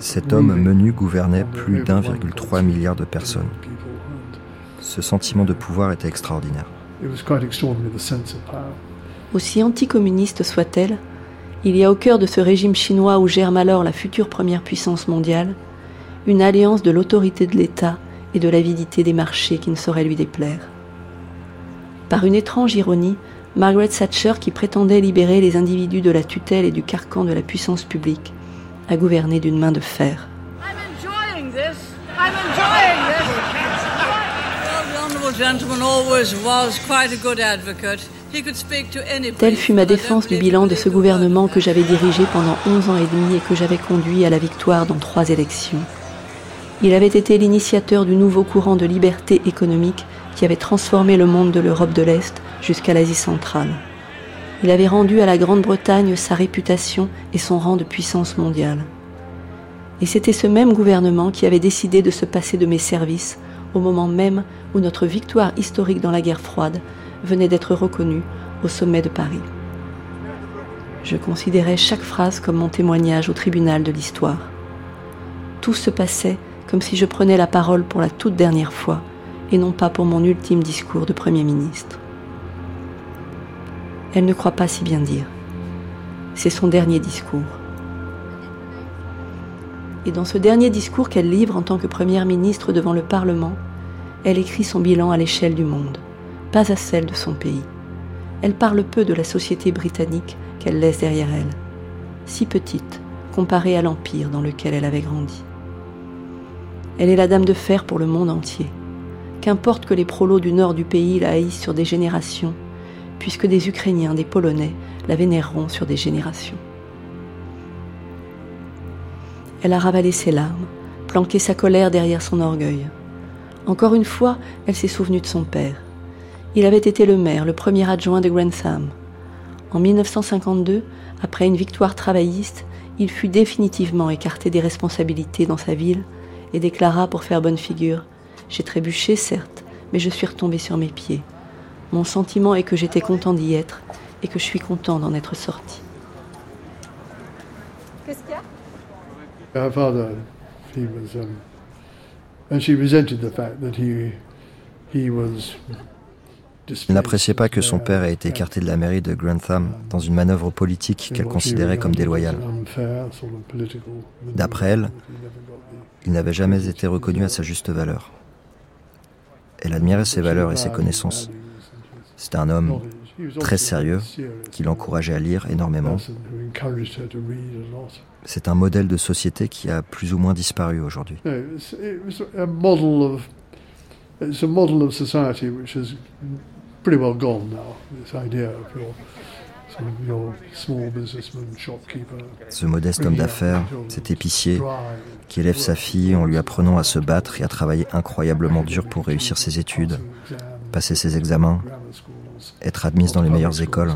Cet homme menu gouvernait plus d'1,3 milliard de personnes. Ce sentiment de pouvoir était extraordinaire. Aussi anticommuniste soit-elle, il y a au cœur de ce régime chinois où germe alors la future première puissance mondiale, une alliance de l'autorité de l'État et de l'avidité des marchés qui ne saurait lui déplaire. Par une étrange ironie, Margaret Thatcher, qui prétendait libérer les individus de la tutelle et du carcan de la puissance publique, a gouverné d'une main de fer. Telle fut ma défense du bilan de ce gouvernement que j'avais dirigé pendant 11 ans et demi et que j'avais conduit à la victoire dans trois élections. Il avait été l'initiateur du nouveau courant de liberté économique qui avait transformé le monde de l'Europe de l'Est jusqu'à l'Asie centrale. Il avait rendu à la Grande-Bretagne sa réputation et son rang de puissance mondiale. Et c'était ce même gouvernement qui avait décidé de se passer de mes services au moment même où notre victoire historique dans la guerre froide venait d'être reconnue au sommet de Paris. Je considérais chaque phrase comme mon témoignage au tribunal de l'histoire. Tout se passait comme si je prenais la parole pour la toute dernière fois et non pas pour mon ultime discours de Premier ministre. Elle ne croit pas si bien dire. C'est son dernier discours. Et dans ce dernier discours qu'elle livre en tant que Première ministre devant le Parlement, elle écrit son bilan à l'échelle du monde, pas à celle de son pays. Elle parle peu de la société britannique qu'elle laisse derrière elle, si petite comparée à l'empire dans lequel elle avait grandi. Elle est la dame de fer pour le monde entier. Qu'importe que les prolos du nord du pays la haïssent sur des générations, puisque des Ukrainiens, des Polonais la vénéreront sur des générations. Elle a ravalé ses larmes, planqué sa colère derrière son orgueil. Encore une fois, elle s'est souvenue de son père. Il avait été le maire, le premier adjoint de Grantham. En 1952, après une victoire travailliste, il fut définitivement écarté des responsabilités dans sa ville et déclara pour faire bonne figure J'ai trébuché, certes, mais je suis retombée sur mes pieds. Mon sentiment est que j'étais content d'y être et que je suis content d'en être sorti. Qu'est-ce qu'il y a? Her father, he was, um, and she resented the fact that he, he was elle n'appréciait pas que son père ait été écarté de la mairie de Grantham dans une manœuvre politique qu'elle considérait comme déloyale. D'après elle, il n'avait jamais été reconnu à sa juste valeur. Elle admirait ses valeurs et ses connaissances. C'était un homme très sérieux qui l'encourageait à lire énormément. C'est un modèle de société qui a plus ou moins disparu aujourd'hui. Ce modeste homme d'affaires, cet épicier, qui élève sa fille en lui apprenant à se battre et à travailler incroyablement dur pour réussir ses études, passer ses examens, être admise dans les meilleures écoles.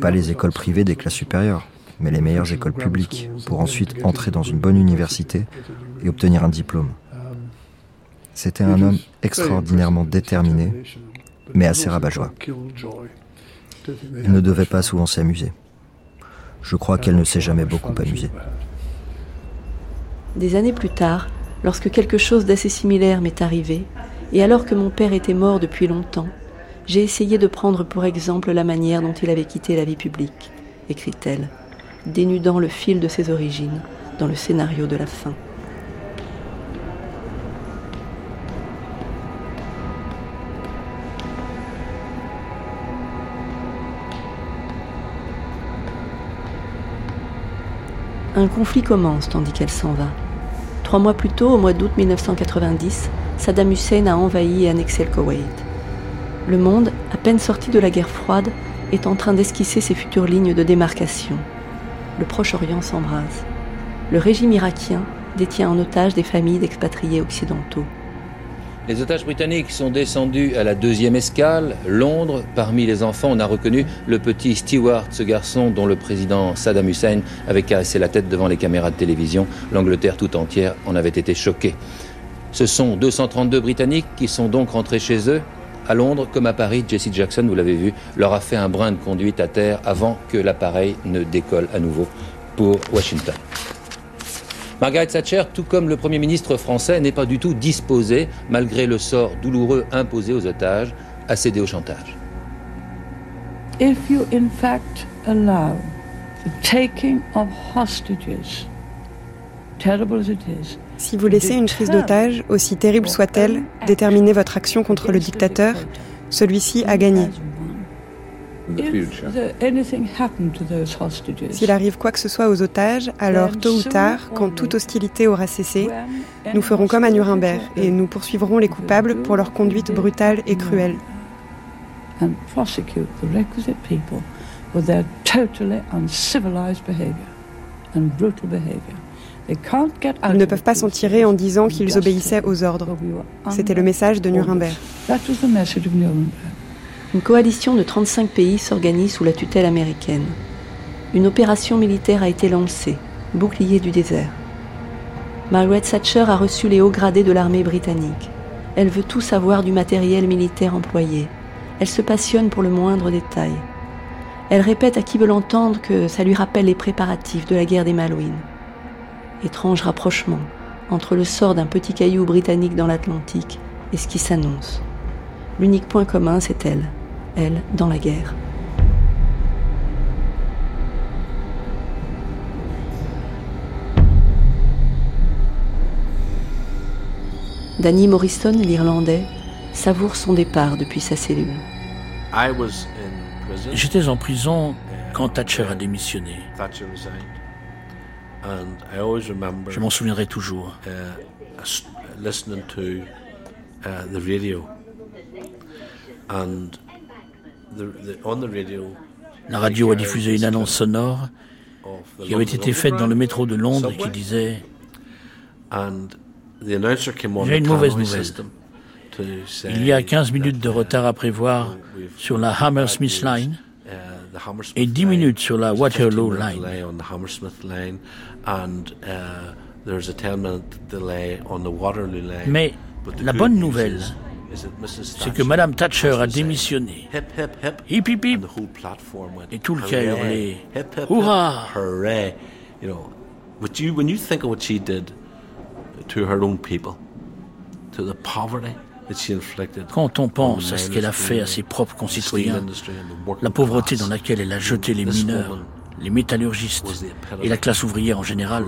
Pas les écoles privées des classes supérieures, mais les meilleures écoles publiques, pour ensuite entrer dans une bonne université et obtenir un diplôme. C'était un homme extraordinairement déterminé, mais assez rabat-joie. Il ne devait pas souvent s'amuser. Je crois qu'elle ne s'est jamais beaucoup amusée. Des années plus tard, lorsque quelque chose d'assez similaire m'est arrivé, et alors que mon père était mort depuis longtemps, j'ai essayé de prendre pour exemple la manière dont il avait quitté la vie publique, écrit-elle, dénudant le fil de ses origines dans le scénario de la fin. Un conflit commence tandis qu'elle s'en va. Trois mois plus tôt, au mois d'août 1990, Saddam Hussein a envahi et annexé le Koweït. Le monde, à peine sorti de la guerre froide, est en train d'esquisser ses futures lignes de démarcation. Le Proche-Orient s'embrase. Le régime irakien détient en otage des familles d'expatriés occidentaux. Les otages britanniques sont descendus à la deuxième escale, Londres. Parmi les enfants, on a reconnu le petit Stewart, ce garçon dont le président Saddam Hussein avait caressé la tête devant les caméras de télévision. L'Angleterre tout entière en avait été choquée. Ce sont 232 Britanniques qui sont donc rentrés chez eux. À Londres, comme à Paris, Jesse Jackson, vous l'avez vu, leur a fait un brin de conduite à terre avant que l'appareil ne décolle à nouveau pour Washington. Margaret Thatcher, tout comme le Premier ministre français, n'est pas du tout disposée, malgré le sort douloureux imposé aux otages, à céder au chantage. If you in fact allow the taking of hostages, terrible as it is, si vous laissez une prise d'otage, aussi terrible soit-elle, déterminer votre action contre le dictateur, celui-ci a gagné. S'il arrive quoi que ce soit aux otages, alors tôt ou tard, quand toute hostilité aura cessé, nous ferons comme à Nuremberg et nous poursuivrons les coupables pour leur conduite brutale et cruelle. Ils ne peuvent pas s'en tirer en disant qu'ils obéissaient aux ordres. C'était le message de Nuremberg. Une coalition de 35 pays s'organise sous la tutelle américaine. Une opération militaire a été lancée, bouclier du désert. Margaret Thatcher a reçu les hauts gradés de l'armée britannique. Elle veut tout savoir du matériel militaire employé. Elle se passionne pour le moindre détail. Elle répète à qui veut l'entendre que ça lui rappelle les préparatifs de la guerre des Malouines. Étrange rapprochement entre le sort d'un petit caillou britannique dans l'Atlantique et ce qui s'annonce. L'unique point commun, c'est elle elle, dans la guerre. Danny Morrison, l'Irlandais, savoure son départ depuis sa cellule. J'étais en prison quand Thatcher a démissionné. Je m'en souviendrai toujours. La radio a diffusé une annonce sonore qui avait été faite dans le métro de Londres qui disait J'ai une mauvaise nouvelle. Il y a 15 minutes de retard à prévoir sur la Hammersmith Line et 10 minutes sur la Waterloo Line. Mais la bonne nouvelle, c'est que Madame Thatcher a démissionné. Hip hip hip. Et tout le cas hurlé. Hurrah! when you think of what she did to her own people, to the poverty quand on pense à ce qu'elle a fait à ses propres concitoyens, la pauvreté dans laquelle elle a jeté les mineurs, les métallurgistes et la classe ouvrière en général,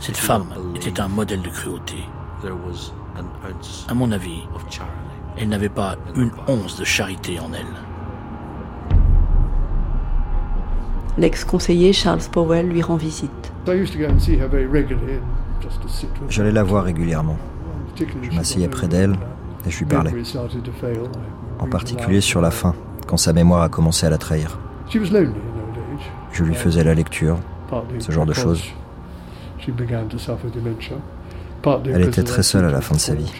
cette femme était un modèle de cruauté. À mon avis, elle n'avait pas une once de charité en elle. L'ex-conseiller Charles Powell lui rend visite. J'allais la voir régulièrement. Je m'asseyais près d'elle et je lui parlais. En particulier sur la fin, quand sa mémoire a commencé à la trahir. Je lui faisais la lecture, ce genre de choses. Elle était très seule à la fin de sa vie.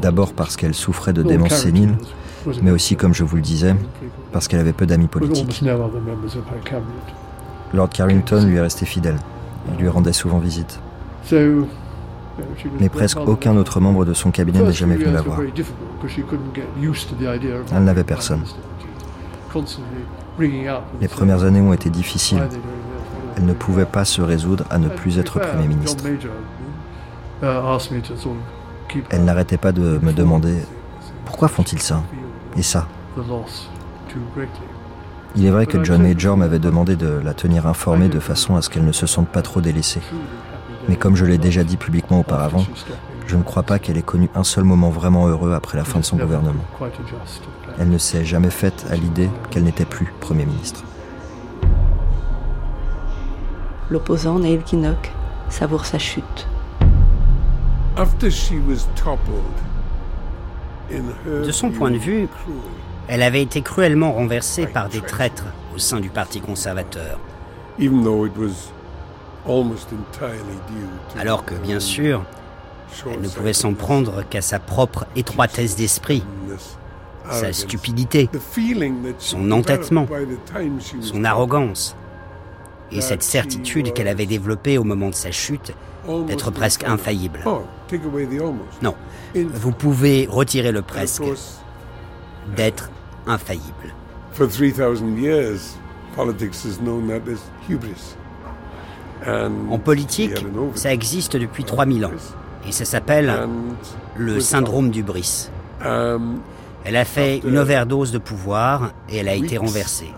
D'abord parce qu'elle souffrait de démence sénile, mais aussi, comme je vous le disais, parce qu'elle avait peu d'amis politiques. Lord Carrington lui est resté fidèle. Il lui rendait souvent visite. Mais presque aucun autre membre de son cabinet n'est jamais venu la voir. Elle n'avait personne. Les premières années ont été difficiles. Elle ne pouvait pas se résoudre à ne plus être Premier ministre. Elle n'arrêtait pas de me demander pourquoi font-ils ça? Et ça? Il est vrai que John Major m'avait demandé de la tenir informée de façon à ce qu'elle ne se sente pas trop délaissée. Mais comme je l'ai déjà dit publiquement auparavant, je ne crois pas qu'elle ait connu un seul moment vraiment heureux après la fin de son gouvernement. Elle ne s'est jamais faite à l'idée qu'elle n'était plus Premier ministre. L'opposant Neil Kinnock savoure sa chute. De son point de vue, elle avait été cruellement renversée par des traîtres au sein du Parti conservateur. Alors que, bien sûr, elle ne pouvait s'en prendre qu'à sa propre étroitesse d'esprit, sa stupidité, son entêtement, son arrogance, et cette certitude qu'elle avait développée au moment de sa chute d'être presque infaillible. Non, vous pouvez retirer le presque, d'être infaillible. En politique, ça existe depuis 3000 ans. Et ça s'appelle le syndrome du Brice. Elle a fait une overdose de pouvoir et elle a été renversée.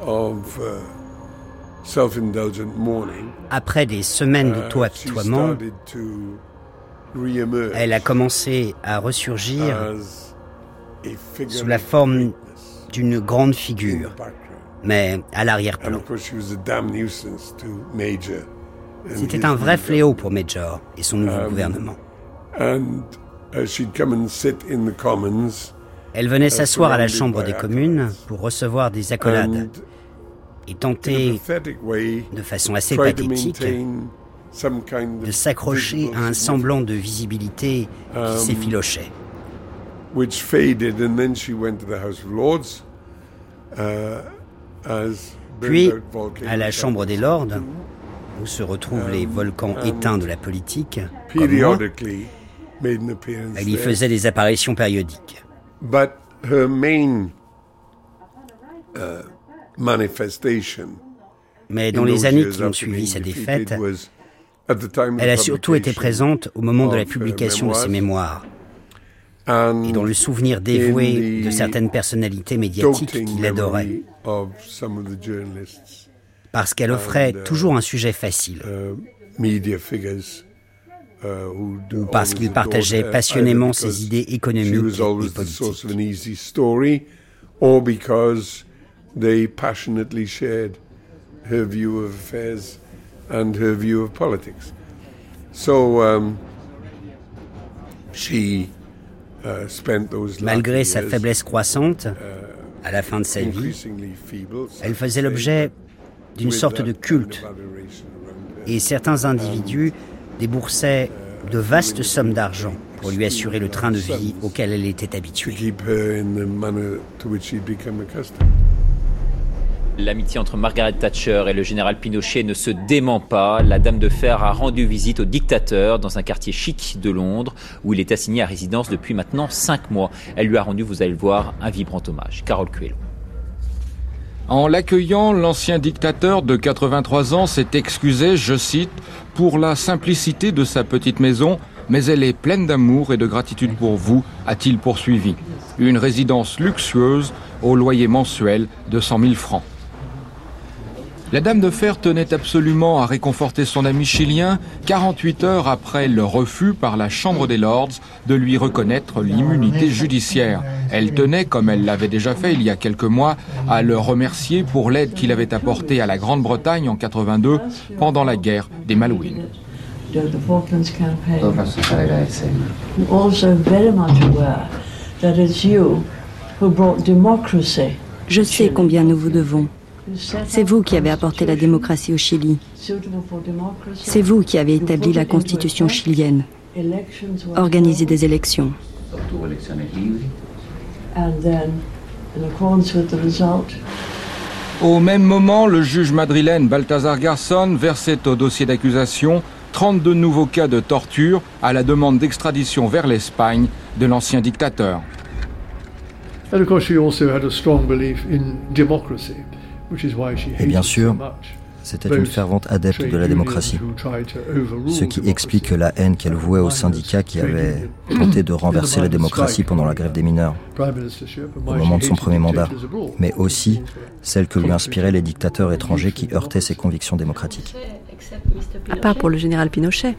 Après des semaines d'auto-apitoiement, elle a commencé à ressurgir sous la forme d'une grande figure, mais à l'arrière-plan. C'était un vrai fléau pour Major et son nouveau um, gouvernement. Elle venait s'asseoir à la Chambre des communes pour recevoir des accolades et tenter, de façon assez pathétique, de s'accrocher à un semblant de visibilité qui um, s'effilochait. Puis, à la Chambre des Lords, où se retrouvent les volcans éteints de la politique, elle y faisait des apparitions périodiques. Mais dans les années qui ont suivi sa défaite, elle a surtout été présente au moment de la publication de ses mémoires et dans le souvenir dévoué de certaines personnalités médiatiques qui l'adoraient parce qu'elle offrait toujours un sujet facile. ou parce qu'il partageait passionnément ses idées économiques et politiques. They passionately shared her view of affairs and her view of politics. So um, she uh, spent those Malgré sa faiblesse croissante, uh, à la fin de sa vie, elle faisait l'objet d'une sorte de culte. Et certains individus déboursaient de vastes sommes d'argent pour lui assurer le train de vie auquel elle était habituée. L'amitié entre Margaret Thatcher et le général Pinochet ne se dément pas. La Dame de Fer a rendu visite au dictateur dans un quartier chic de Londres où il est assigné à résidence depuis maintenant cinq mois. Elle lui a rendu, vous allez le voir, un vibrant hommage. Carole Cuello. En l'accueillant, l'ancien dictateur de 83 ans s'est excusé, je cite, pour la simplicité de sa petite maison, mais elle est pleine d'amour et de gratitude pour vous, a-t-il poursuivi. Une résidence luxueuse au loyer mensuel de 100 000 francs. La Dame de Fer tenait absolument à réconforter son ami chilien 48 heures après le refus par la Chambre des Lords de lui reconnaître l'immunité judiciaire. Elle tenait, comme elle l'avait déjà fait il y a quelques mois, à le remercier pour l'aide qu'il avait apportée à la Grande-Bretagne en 82 pendant la guerre des Malouines. Je sais combien nous vous devons. C'est vous qui avez apporté la démocratie au Chili. C'est vous qui avez établi la constitution chilienne, organisé des élections. Au même moment, le juge madrilène Balthazar Garson versait au dossier d'accusation 32 nouveaux cas de torture à la demande d'extradition vers l'Espagne de l'ancien dictateur. And of course, she also had a strong belief in democracy. Et bien sûr, c'était une fervente adepte de la démocratie, ce qui explique la haine qu'elle vouait aux syndicats qui avaient tenté de renverser la démocratie pendant la grève des mineurs, au moment de son premier mandat, mais aussi celle que lui inspiraient les dictateurs étrangers qui heurtaient ses convictions démocratiques. À part pour le général Pinochet.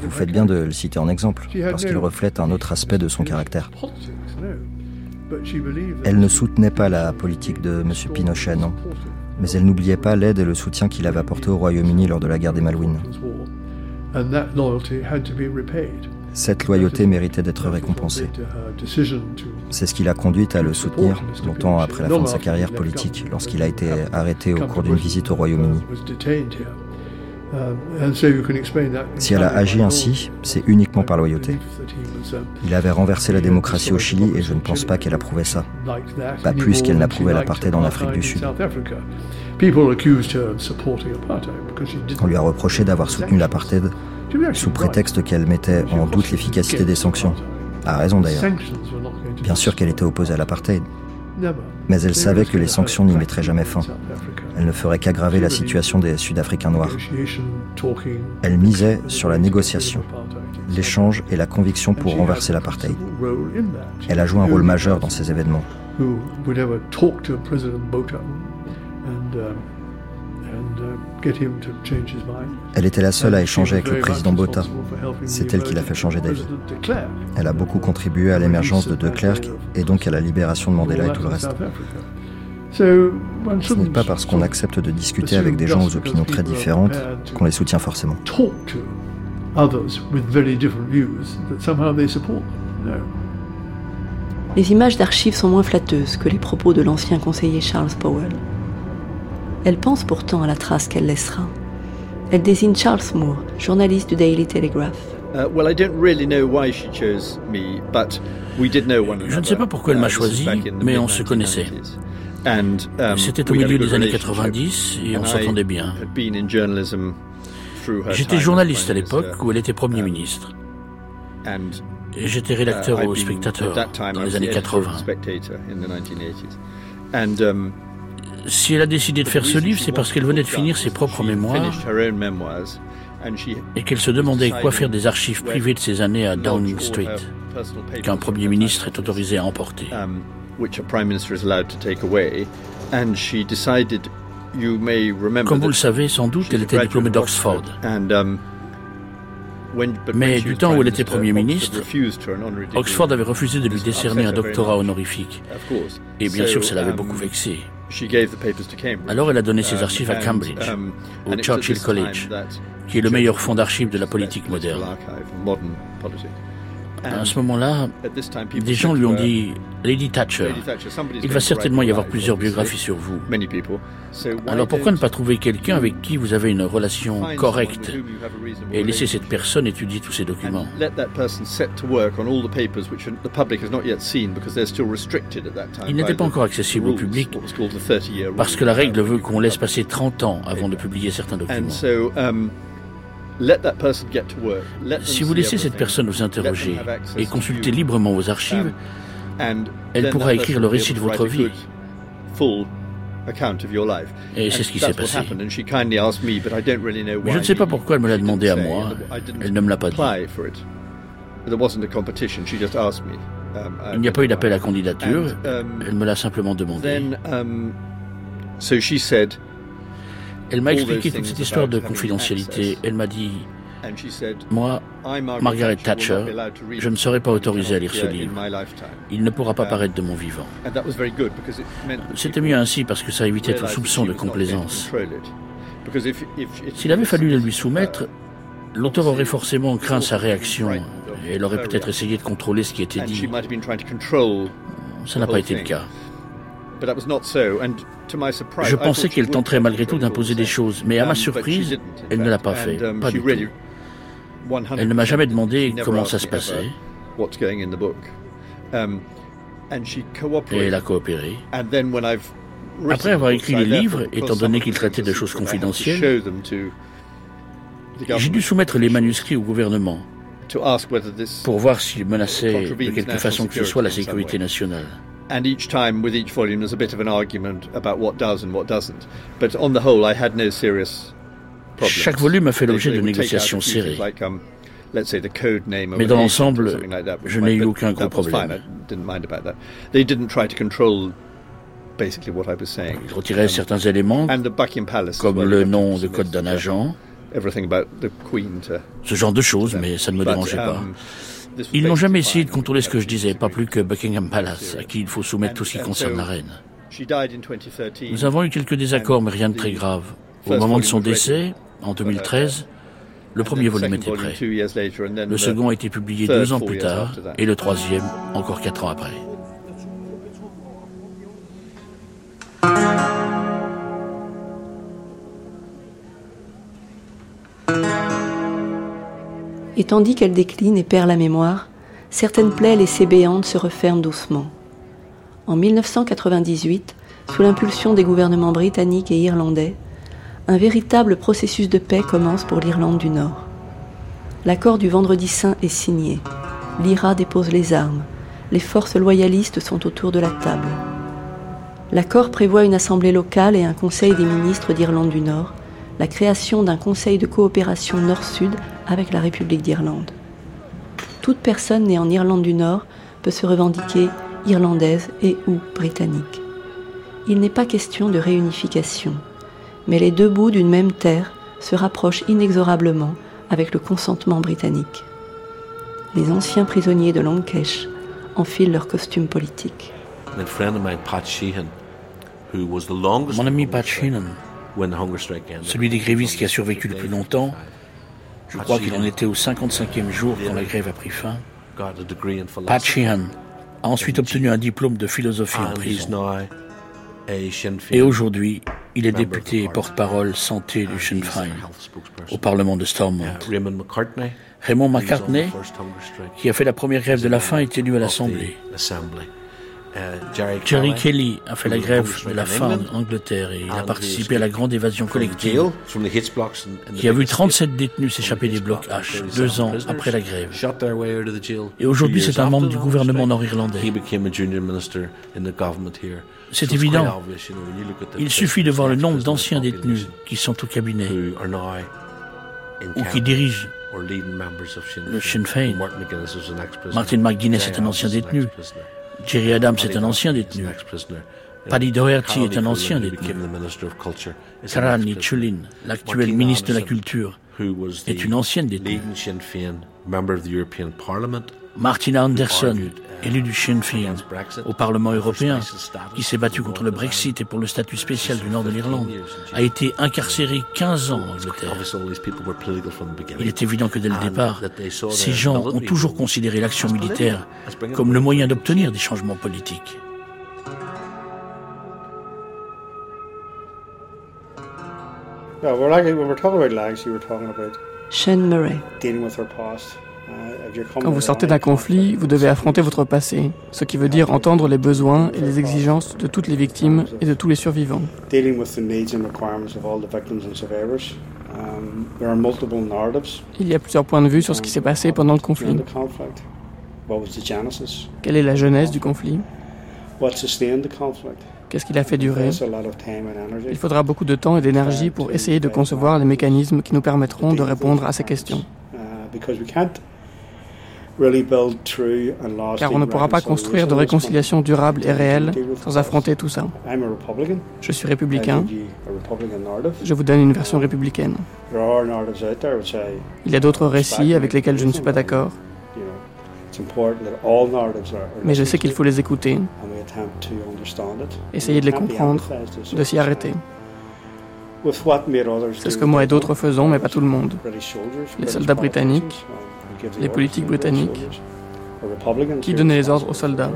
Vous faites bien de le citer en exemple, parce qu'il reflète un autre aspect de son caractère. Elle ne soutenait pas la politique de M. Pinochet, non. Mais elle n'oubliait pas l'aide et le soutien qu'il avait apporté au Royaume-Uni lors de la guerre des Malouines. Cette loyauté méritait d'être récompensée. C'est ce qui l'a conduite à le soutenir longtemps après la fin de sa carrière politique, lorsqu'il a été arrêté au cours d'une visite au Royaume-Uni. Si elle a agi ainsi, c'est uniquement par loyauté. Il avait renversé la démocratie au Chili et je ne pense pas qu'elle approuvait ça. Pas plus qu'elle n'approuvait l'apartheid en Afrique du Sud. On lui a reproché d'avoir soutenu l'apartheid sous prétexte qu'elle mettait en doute l'efficacité des sanctions. A raison d'ailleurs. Bien sûr qu'elle était opposée à l'apartheid. Mais elle savait que les sanctions n'y mettraient jamais fin. Elles ne feraient qu'aggraver la situation des Sud-Africains noirs. Elle misait sur la négociation, l'échange et la conviction pour renverser l'apartheid. Elle a joué un rôle majeur dans ces événements. Elle était la seule à échanger avec le président Botha. C'est elle qui l'a fait changer d'avis. Elle a beaucoup contribué à l'émergence de De Klerk et donc à la libération de Mandela et tout le reste. Ce n'est pas parce qu'on accepte de discuter avec des gens aux opinions très différentes qu'on les soutient forcément. Les images d'archives sont moins flatteuses que les propos de l'ancien conseiller Charles Powell. Elle pense pourtant à la trace qu'elle laissera. Elle désigne Charles Moore, journaliste du Daily Telegraph. Je ne sais pas pourquoi elle m'a choisi, mais on se connaissait. Um, C'était au milieu des années 90 et on s'entendait bien. J'étais journaliste à l'époque où elle était Premier um, ministre. Et j'étais rédacteur uh, au Spectateur dans les années 80 si elle a décidé de faire ce livre, c'est parce qu'elle venait de finir ses propres mémoires et qu'elle se demandait quoi faire des archives privées de ses années à Downing Street, qu'un Premier ministre est autorisé à emporter. Comme vous le savez sans doute, elle était diplômée d'Oxford. Um, Mais du temps où elle était Premier ministre, Oxford avait refusé de lui décerner un doctorat honorifique. Et bien sûr, ça l'avait beaucoup vexé. Alors elle a donné ses archives à Cambridge, um, au Churchill College, qui est le meilleur fonds d'archives de la politique moderne. À ce moment-là, des gens lui ont dit Lady Thatcher, il va certainement y avoir plusieurs biographies sur vous. Alors pourquoi ne pas trouver quelqu'un avec qui vous avez une relation correcte et laisser cette personne étudier tous ces documents? Il n'était pas encore accessible au public parce que la règle veut qu'on laisse passer 30 ans avant de publier certains documents. Si vous laissez cette personne vous interroger et consulter librement vos archives, elle pourra écrire le récit de votre vie. Et c'est ce qui s'est passé. Mais je ne sais pas pourquoi elle me l'a demandé à moi. Elle ne me l'a pas dit. Il n'y a pas eu d'appel à candidature. Elle me l'a simplement demandé. Elle m'a expliqué toute cette histoire de confidentialité. Elle m'a dit, moi, Margaret Thatcher, je ne serai pas autorisé à lire ce livre. Il ne pourra pas paraître de mon vivant. C'était mieux ainsi parce que ça évitait tout soupçon de complaisance. S'il avait fallu le lui soumettre, l'auteur aurait forcément craint sa réaction et elle aurait peut-être essayé de contrôler ce qui était dit. Ça n'a pas été le cas. Je pensais qu'elle tenterait malgré tout d'imposer des choses, mais à ma surprise, elle ne l'a pas fait. Um, pas du tout. Elle ne m'a jamais demandé comment ça se passait. Um, et elle a coopéré. Après avoir écrit les livres, étant donné qu'ils traitaient de choses confidentielles, j'ai dû soumettre les manuscrits au gouvernement pour voir s'ils menaçaient de quelque façon que ce soit la sécurité nationale. And each time with each volume there's a bit of an argument about what does and what doesn't. But on the whole, I had no serious problems. Chaque volume a fait l'objet de négociations serrées. Um, Mais dans l'ensemble, je n'ai eu aucun gros problème. Ils retiraient certains éléments, comme le nom de code d'un agent, ce genre de choses, mais ça ne me dérangeait pas. Ils n'ont jamais essayé de contrôler ce que je disais, pas plus que Buckingham Palace, à qui il faut soumettre tout ce qui concerne la reine. Nous avons eu quelques désaccords, mais rien de très grave. Au moment de son décès, en 2013, le premier volume était prêt. Le second a été publié deux ans plus tard, et le troisième encore quatre ans après. Et tandis qu'elle décline et perd la mémoire, certaines plaies laissées béantes se referment doucement. En 1998, sous l'impulsion des gouvernements britanniques et irlandais, un véritable processus de paix commence pour l'Irlande du Nord. L'accord du Vendredi Saint est signé. L'IRA dépose les armes. Les forces loyalistes sont autour de la table. L'accord prévoit une assemblée locale et un conseil des ministres d'Irlande du Nord, la création d'un conseil de coopération nord-sud avec la République d'Irlande. Toute personne née en Irlande du Nord peut se revendiquer irlandaise et ou britannique. Il n'est pas question de réunification, mais les deux bouts d'une même terre se rapprochent inexorablement avec le consentement britannique. Les anciens prisonniers de Lankesh enfilent leurs costumes politiques. Mon ami Pat Sheehan, celui des grévistes qui a survécu le plus longtemps, je crois qu'il en était au 55e jour quand la grève a pris fin. Pat Sheehan a ensuite obtenu un diplôme de philosophie en prison. Et aujourd'hui, il est député et porte-parole santé du Sinn Féin au Parlement de Stormont. Raymond McCartney, qui a fait la première grève de la faim, est élu à l'Assemblée. Euh, Jerry Kelly a fait la grève de la faim en Angleterre et il a participé à la grande évasion collective qui a vu 37 détenus s'échapper des blocs H deux ans après la grève. Et aujourd'hui, c'est un membre du gouvernement nord-irlandais. C'est évident. Il suffit de voir le nombre d'anciens détenus qui sont au cabinet ou qui dirigent le Sinn Féin. Martin McGuinness est un ancien détenu. Jerry Adams est un ancien détenu. Paddy Doherty est un ancien détenu. Sarah Chulin, l'actuel ministre de la Culture, est une ancienne détenue. Martina Anderson, élue du Sinn Féin au Parlement européen, qui s'est battue contre le Brexit et pour le statut spécial du nord de l'Irlande, a été incarcérée 15 ans en Angleterre. Il est évident que dès le départ, ces gens ont toujours considéré l'action militaire comme le moyen d'obtenir des changements politiques. Shane Murray. Quand vous sortez d'un conflit, vous devez affronter votre passé, ce qui veut dire entendre les besoins et les exigences de toutes les victimes et de tous les survivants. Il y a plusieurs points de vue sur ce qui s'est passé pendant le conflit. Quelle est la genèse du conflit? Qu'est-ce qui l'a fait durer? Il faudra beaucoup de temps et d'énergie pour essayer de concevoir les mécanismes qui nous permettront de répondre à ces questions. Car on ne pourra pas construire de réconciliation durable et réelle sans affronter tout ça. Je suis républicain. Je vous donne une version républicaine. Il y a d'autres récits avec lesquels je ne suis pas d'accord. Mais je sais qu'il faut les écouter, essayer de les comprendre, de s'y arrêter. C'est ce que moi et d'autres faisons, mais pas tout le monde. Les soldats britanniques, les politiques britanniques, qui donnaient les ordres aux soldats.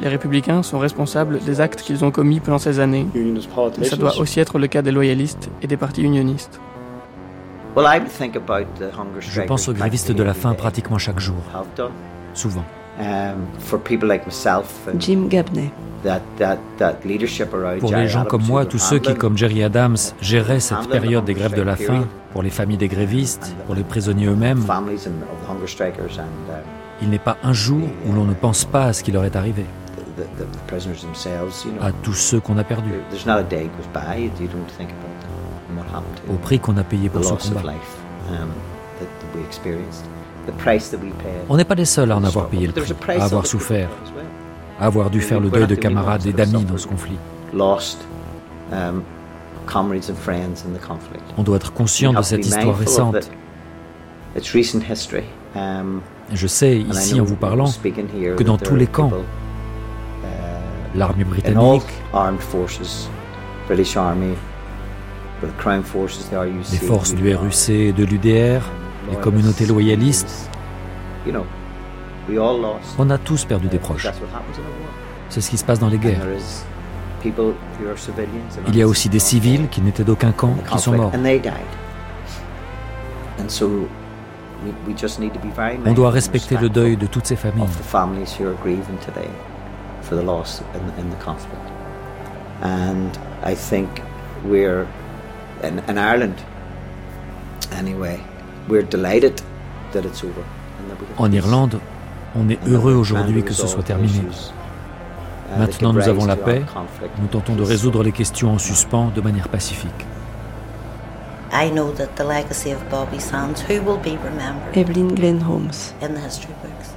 Les républicains sont responsables des actes qu'ils ont commis pendant ces années, mais ça doit aussi être le cas des loyalistes et des partis unionistes. Je pense aux grévistes de la faim pratiquement chaque jour, souvent. Jim Gabney. Pour les gens comme moi, tous ceux qui, comme Jerry Adams, géraient cette période des grèves de la faim, pour les familles des grévistes, pour les prisonniers eux-mêmes, il n'est pas un jour où l'on ne pense pas à ce qui leur est arrivé, à tous ceux qu'on a perdus, au prix qu'on a payé pour ce combat. On n'est pas les seuls à en avoir payé le prix, à avoir souffert, à avoir dû faire le deuil de camarades et d'amis dans ce conflit. On doit être conscient de cette histoire récente. Je sais, ici en vous parlant, que dans tous les camps, l'armée britannique, les forces du RUC et de l'UDR, les communautés loyalistes, on a tous perdu des proches. C'est ce qui se passe dans les guerres. Il y a aussi des civils qui n'étaient d'aucun camp qui sont morts. On doit respecter le deuil de toutes ces familles. And I think we're in, in Ireland anyway, we're delighted that it's over. En Irlande, on est heureux aujourd'hui que ce soit terminé. Maintenant nous avons la paix, nous tentons de résoudre les questions en suspens de manière pacifique. I know that the legacy of Bobby Sands, who will be remembered Evelyn Glenn Holmes. in the history books,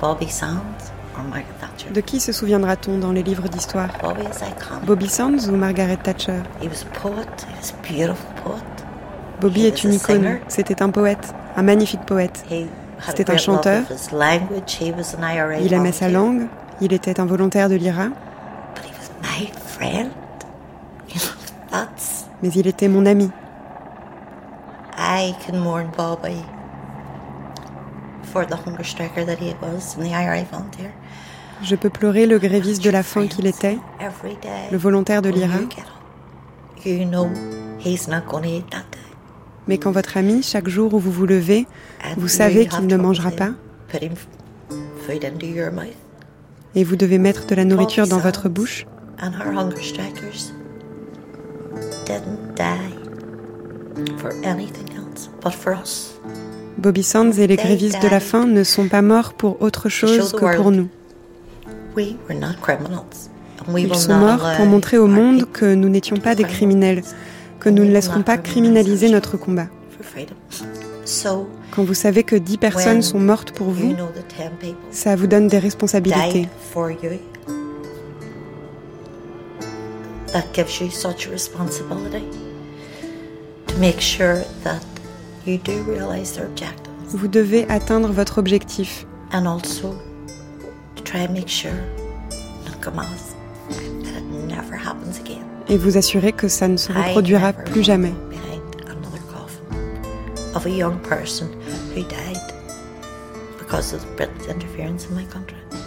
Bobby Sands or Margaret Thatcher? De qui se souviendra-t-on dans les livres d'histoire? Bobby Sands ou Margaret Thatcher? Bobby est une icône, c'était un poète, un magnifique poète. C'était un chanteur, il aimait sa langue, il était un volontaire de l'IRA. Mais il était mon ami. Je peux pleurer le gréviste de la faim qu'il était, le volontaire de l'IRA. Mais quand votre ami, chaque jour où vous vous levez, vous savez qu'il ne mangera pas, et vous devez mettre de la nourriture dans votre bouche, Bobby Sands et les grévistes de la faim ne sont pas morts pour autre chose que pour nous. Ils sont morts pour montrer au monde que nous n'étions pas des criminels, que nous ne laisserons pas criminaliser notre combat. Quand vous savez que 10 personnes sont mortes pour vous, ça vous donne des responsabilités. Vous devez atteindre votre objectif, and Et vous assurer que ça ne se reproduira plus jamais.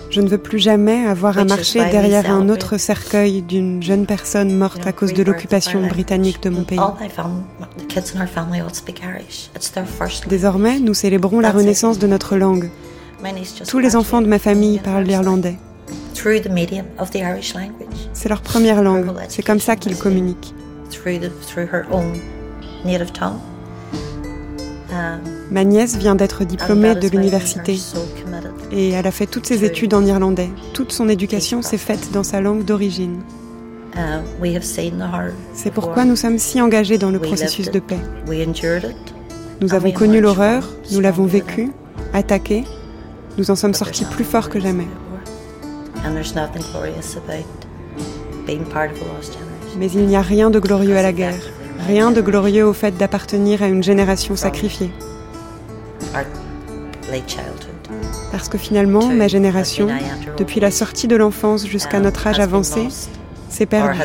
Je ne veux plus jamais avoir à marcher derrière un autre cercueil d'une jeune personne morte à cause de l'occupation britannique de mon pays. Désormais, nous célébrons la renaissance de notre langue. Tous les enfants de ma famille parlent l'irlandais. C'est leur première langue, c'est comme ça qu'ils communiquent. Ma nièce vient d'être diplômée de l'université. et elle a fait toutes ses études en irlandais. Toute son éducation s'est faite dans sa langue d'origine. C'est pourquoi nous sommes si engagés dans le processus de paix. Nous avons connu l'horreur, nous l'avons vécu, attaqué, nous en sommes sortis plus forts que jamais. Mais il n'y a rien de glorieux à la guerre, rien de glorieux au fait d'appartenir à une génération sacrifiée. Parce que finalement, ma génération, depuis la sortie de l'enfance jusqu'à notre âge avancé, s'est perdue.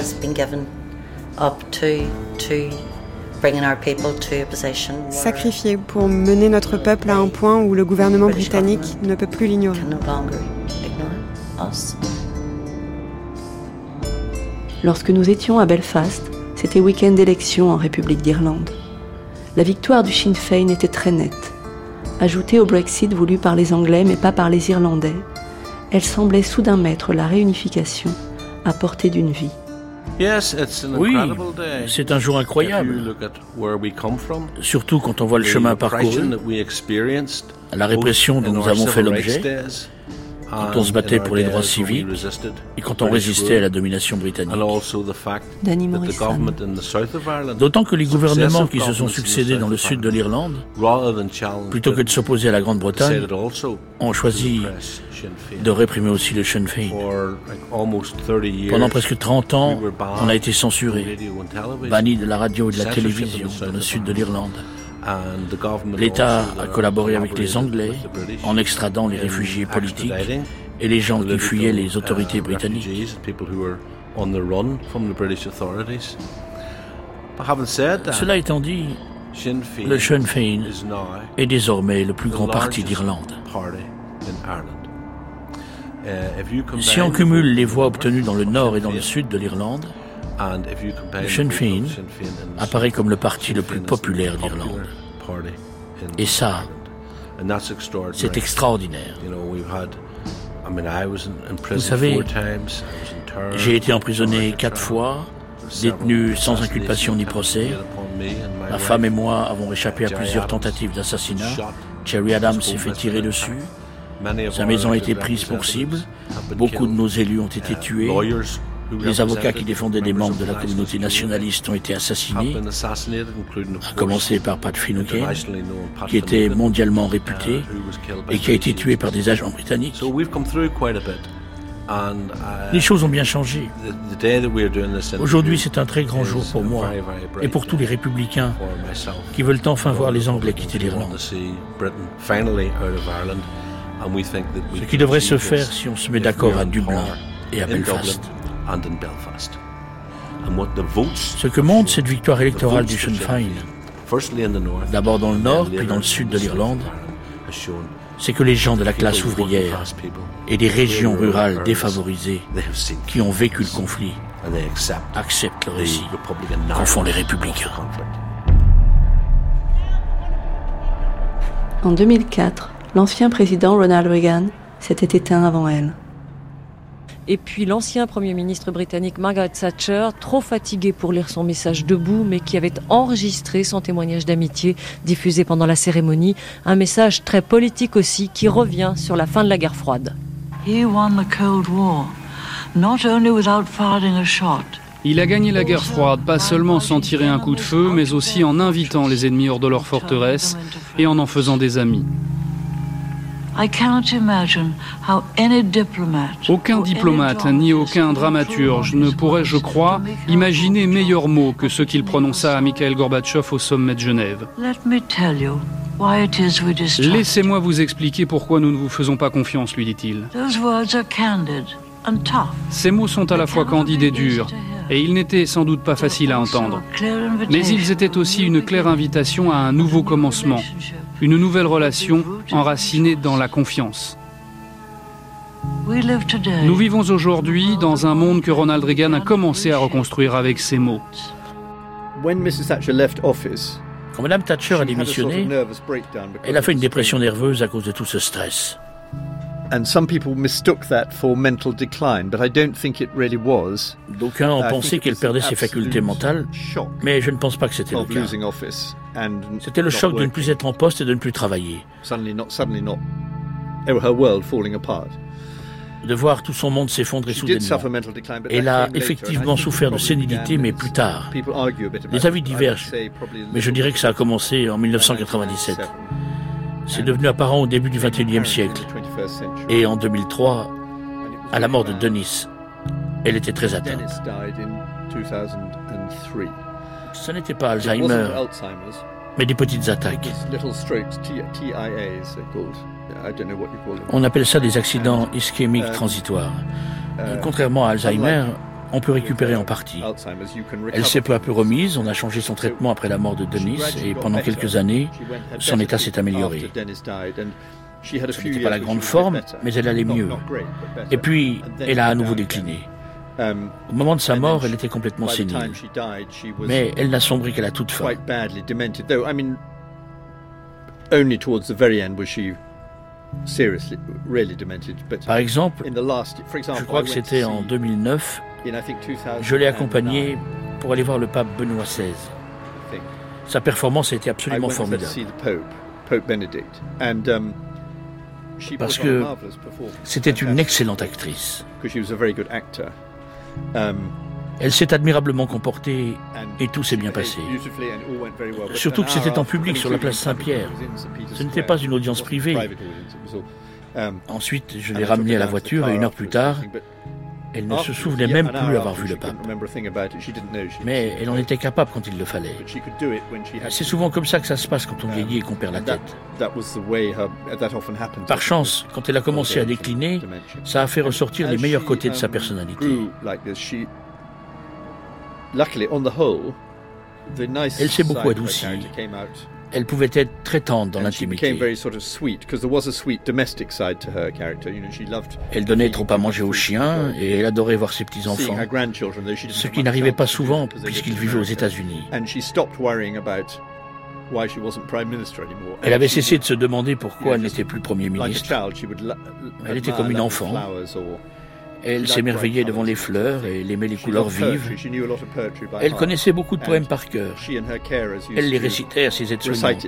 Sacrifiée pour mener notre peuple à un point où le gouvernement britannique ne peut plus l'ignorer. Lorsque nous étions à Belfast, c'était week-end d'élection en République d'Irlande. La victoire du Sinn Féin était très nette. Ajoutée au Brexit voulu par les Anglais mais pas par les Irlandais, elle semblait soudain mettre la réunification à portée d'une vie. Oui, c'est un jour incroyable. Surtout quand on voit le chemin parcouru, la répression dont nous avons fait l'objet, quand on se battait pour les droits civiques et quand on résistait à la domination britannique. D'autant que les gouvernements qui se sont succédés dans le sud de l'Irlande, plutôt que de s'opposer à la Grande-Bretagne, ont choisi de réprimer aussi le Sinn Féin. Pendant presque 30 ans, on a été censuré, banni de la radio et de la télévision dans le sud de l'Irlande. L'État a collaboré avec les Anglais en extradant les réfugiés politiques et les gens qui fuyaient les autorités britanniques. Cela étant dit, le Sinn Féin est désormais le plus grand parti d'Irlande. Si on cumule les voix obtenues dans le nord et dans le sud de l'Irlande, le Sinn Féin apparaît comme le parti le plus populaire d'Irlande. Et ça, c'est extraordinaire. Vous savez, j'ai été emprisonné quatre fois, détenu sans inculpation ni procès. Ma femme et moi avons échappé à plusieurs tentatives d'assassinat. Cherry Adams s'est fait tirer dessus. Sa maison a été prise pour cible. Beaucoup de nos élus ont été tués. Les avocats qui défendaient des membres de la communauté nationaliste ont été assassinés, à commencer par Pat Finucane, qui était mondialement réputé et qui a été tué par des agents britanniques. Les choses ont bien changé. Aujourd'hui, c'est un très grand jour pour moi et pour tous les républicains qui veulent enfin voir les Anglais quitter l'Irlande. Ce qui devrait se faire si on se met d'accord à Dublin et à Belfast. Ce que montre cette victoire électorale du Sinn Féin, d'abord dans le nord puis dans le sud de l'Irlande, c'est que les gens de la classe ouvrière et des régions rurales défavorisées qui ont vécu le conflit acceptent le récit qu'en font les républicains. En 2004, l'ancien président Ronald Reagan s'était éteint avant elle. Et puis l'ancien Premier ministre britannique Margaret Thatcher, trop fatigué pour lire son message debout, mais qui avait enregistré son témoignage d'amitié diffusé pendant la cérémonie, un message très politique aussi qui revient sur la fin de la guerre froide. Il a gagné la guerre froide, pas seulement sans tirer un coup de feu, mais aussi en invitant les ennemis hors de leur forteresse et en en faisant des amis. Aucun diplomate ni aucun dramaturge ne pourrait, je crois, imaginer meilleurs mots que ceux qu'il prononça à Mikhail Gorbatchev au sommet de Genève. Laissez-moi vous expliquer pourquoi nous ne vous faisons pas confiance, lui dit-il. Ces mots sont à la fois candides et durs, et ils n'étaient sans doute pas faciles à entendre. Mais ils étaient aussi une claire invitation à un nouveau commencement, une nouvelle relation enracinée dans la confiance. Nous vivons aujourd'hui dans un monde que Ronald Reagan a commencé à reconstruire avec ces mots. Quand Mme Thatcher a démissionné, elle a fait une dépression nerveuse à cause de tout ce stress. D'aucuns ont pensé qu'elle perdait ses facultés mentales, mais je ne pense pas que c'était le cas. C'était le choc de ne plus être en poste et de ne plus travailler. De voir tout son monde s'effondrer soudainement. Elle a effectivement souffert de sénilité, mais plus tard. Les avis divergent, mais je dirais que ça a commencé en 1997. C'est devenu apparent au début du XXIe siècle. Et en 2003, à la mort de Denis, elle était très atteinte. Ce n'était pas Alzheimer, mais des petites attaques. On appelle ça des accidents ischémiques transitoires. Contrairement à Alzheimer, on peut récupérer en partie. Elle s'est peu à peu remise, on a changé son traitement après la mort de Denis et pendant quelques années, son état s'est amélioré. Ce n'était pas la grande forme, mais elle allait mieux. Et puis, elle a à nouveau décliné. Au moment de sa mort, elle était complètement sénile. Mais elle n'a sombré qu'à la toute fin. Par exemple, je crois que c'était en 2009, je l'ai accompagné pour aller voir le pape Benoît XVI. Sa performance a été absolument formidable. Parce que c'était une excellente actrice. Elle s'est admirablement comportée et tout s'est bien passé. Surtout que c'était en public sur la place Saint-Pierre. Ce n'était pas une audience privée. Ensuite, je l'ai ramenée à la voiture et une heure plus tard, elle ne se souvenait même plus avoir vu le pape. Mais elle en était capable quand il le fallait. C'est souvent comme ça que ça se passe quand on vieillit et qu'on perd la tête. Par chance, quand elle a commencé à décliner, ça a fait ressortir les meilleurs côtés de sa personnalité. Elle s'est beaucoup adoucie. Elle pouvait être très tendre dans l'intimité. Elle donnait trop à manger aux chiens et elle adorait voir ses petits-enfants, ce qui n'arrivait pas souvent puisqu'ils vivaient aux États-Unis. Elle avait cessé de se demander pourquoi elle n'était plus Premier ministre. Elle était comme une enfant. Elle s'émerveillait devant les fleurs et elle aimait les couleurs vives. Elle connaissait beaucoup de poèmes par cœur. Elle les récitait à ses aides-soignantes.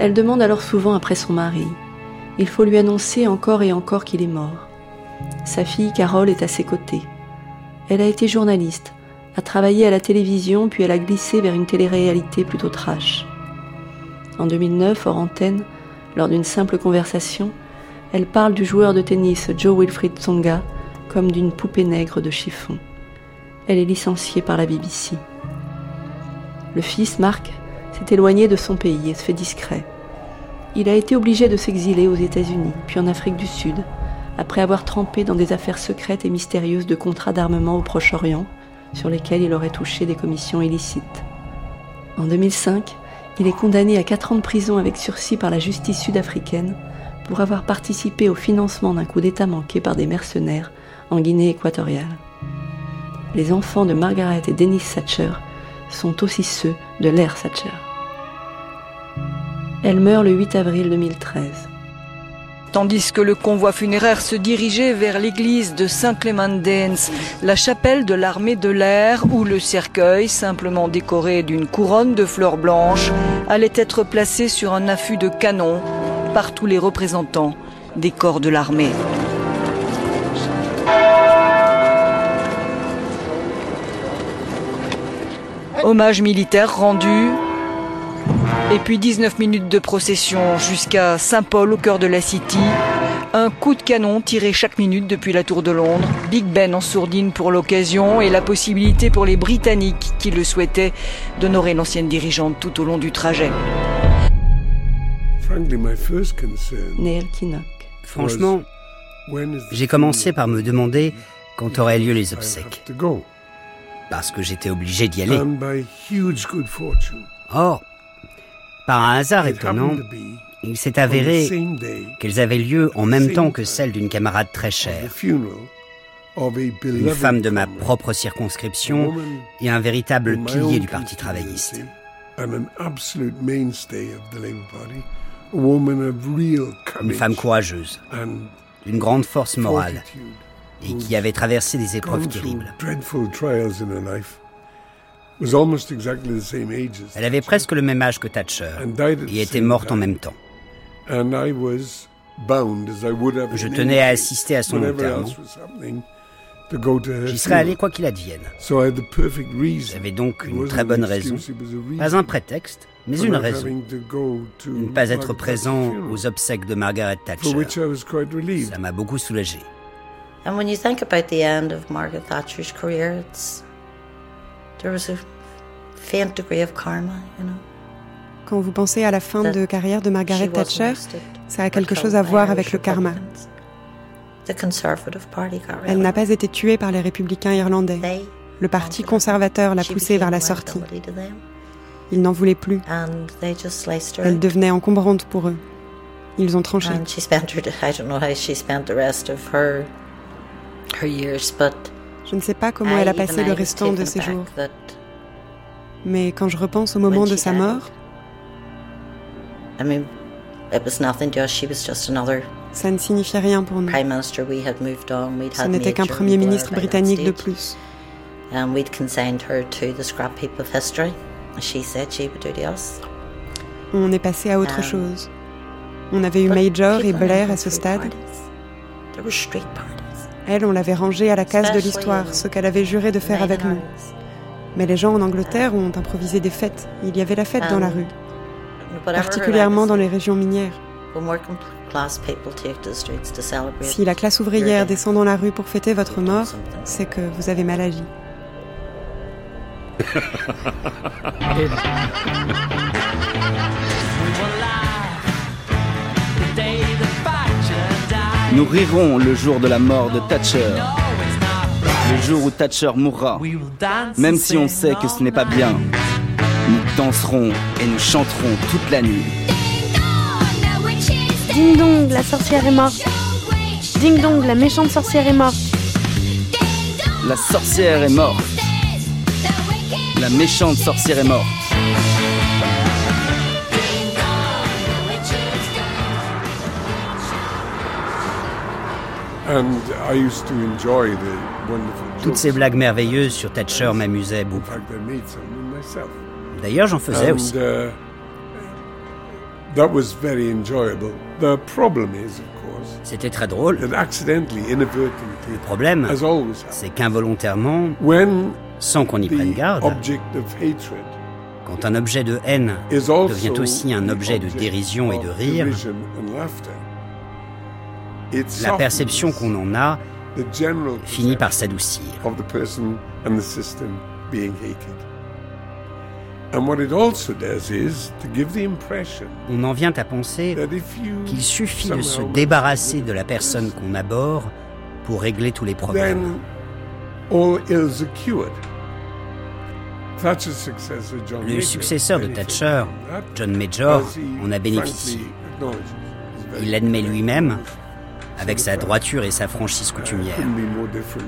Elle demande alors souvent après son mari. Il faut lui annoncer encore et encore qu'il est mort. Sa fille Carole est à ses côtés. Elle a été journaliste, a travaillé à la télévision, puis elle a glissé vers une télé-réalité plutôt trash. En 2009, hors antenne, lors d'une simple conversation, elle parle du joueur de tennis Joe Wilfried Tsonga comme d'une poupée nègre de chiffon. Elle est licenciée par la BBC. Le fils, Marc, s'est éloigné de son pays et se fait discret. Il a été obligé de s'exiler aux États-Unis, puis en Afrique du Sud, après avoir trempé dans des affaires secrètes et mystérieuses de contrats d'armement au Proche-Orient, sur lesquels il aurait touché des commissions illicites. En 2005, il est condamné à 4 ans de prison avec sursis par la justice sud-africaine pour avoir participé au financement d'un coup d'État manqué par des mercenaires en Guinée équatoriale. Les enfants de Margaret et Dennis Thatcher sont aussi ceux de l'ère Thatcher. Elle meurt le 8 avril 2013. Tandis que le convoi funéraire se dirigeait vers l'église de Saint-Clément-Danes, la chapelle de l'armée de l'air, où le cercueil, simplement décoré d'une couronne de fleurs blanches, allait être placé sur un affût de canon par tous les représentants des corps de l'armée. Hommage militaire rendu, et puis 19 minutes de procession jusqu'à Saint-Paul au cœur de la City, Un coup de canon tiré chaque minute depuis la tour de Londres. Big Ben en sourdine pour l'occasion et la possibilité pour les Britanniques qui le souhaitaient d'honorer l'ancienne dirigeante tout au long du trajet. Franchement, j'ai commencé par me demander quand auraient lieu les obsèques. Parce que j'étais obligé d'y aller. Or, par un hasard étonnant, il s'est avéré qu'elles avaient lieu en même temps que celle d'une camarade très chère, une femme de ma propre circonscription et un véritable pilier du Parti travailliste. Une femme courageuse, d'une grande force morale. et qui avait traversé des épreuves terribles. Elle avait presque le même âge que Thatcher. Et était morte en même temps. Je tenais à assister à son enterrement. J'y serais allé quoi qu'il advienne. J'avais donc une très bonne raison, pas un prétexte, mais une raison, de ne pas être présent aux obsèques de Margaret Thatcher. Ça m'a beaucoup soulagé. And when you think about the end of Margaret Thatcher's career, it's there was a faint degree of karma, you know. Quand vous pensez à la fin de carrière de Margaret Thatcher, ça a quelque chose à voir avec le karma. Elle n'a pas été tuée par les républicains irlandais. Le parti conservateur l'a poussée vers la sortie. Ils n'en voulaient plus. Elle devenait encombrante pour eux. Ils ont tranché. Je ne sais pas comment elle a passé le restant de ses jours. Mais quand je repense au moment de sa mort, ça ne signifiait rien pour nous. Ce n'était qu'un Premier ministre britannique de plus. On est passé à autre chose. On avait eu Major et Blair à ce stade. Elle, on l'avait rangée à la case de l'histoire, ce qu'elle avait juré de faire avec nous. Mais les gens en Angleterre ont improvisé des fêtes. Il y avait la fête dans la rue, particulièrement dans les régions minières. Si la classe ouvrière descend dans la rue pour fêter votre mort, c'est que vous avez mal agi. Nous rirons le jour de la mort de Thatcher. Le jour où Thatcher mourra. Même si on sait que ce n'est pas bien. Nous danserons et nous chanterons toute la nuit. Ding dong, la sorcière est morte. Ding dong, la méchante sorcière est morte. La sorcière est morte. La méchante sorcière est morte. Toutes ces blagues merveilleuses sur Thatcher m'amusaient beaucoup. D'ailleurs, j'en faisais aussi. uh, C'était très drôle. Le problème, c'est qu'involontairement, sans qu'on y prenne garde, quand un objet de haine devient aussi un objet de dérision et de rire, la perception qu'on en a finit par s'adoucir. On en vient à penser qu'il suffit de se débarrasser de la personne qu'on aborde pour régler tous les problèmes. Le successeur de Thatcher, John Major, en a bénéficié. Il l'admet lui-même, avec sa droiture et sa franchise coutumière.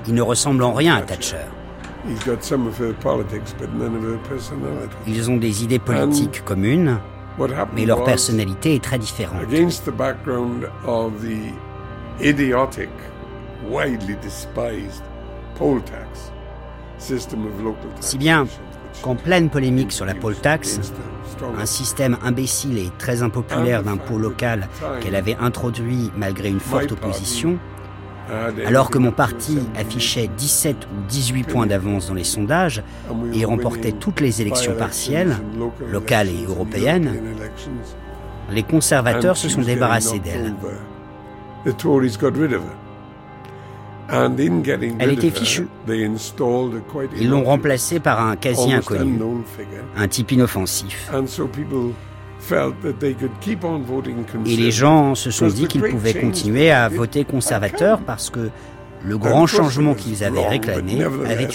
Il ne ressemble en rien à Thatcher. Ils ont des idées politiques communes, mais leur personnalité est très différente. Si bien qu'en pleine polémique sur la poll tax, un système imbécile et très impopulaire d'impôt local qu'elle avait introduit malgré une forte opposition, alors que mon parti affichait 17 ou 18 points d'avance dans les sondages et remportait toutes les élections partielles, locales et européennes, les conservateurs se sont débarrassés d'elle. Elle était fichue. Ils l'ont remplacée par un quasi inconnu, un type inoffensif. Et les gens se sont dit qu'ils pouvaient continuer à voter conservateur parce que le grand changement qu'ils avaient réclamé avait eu.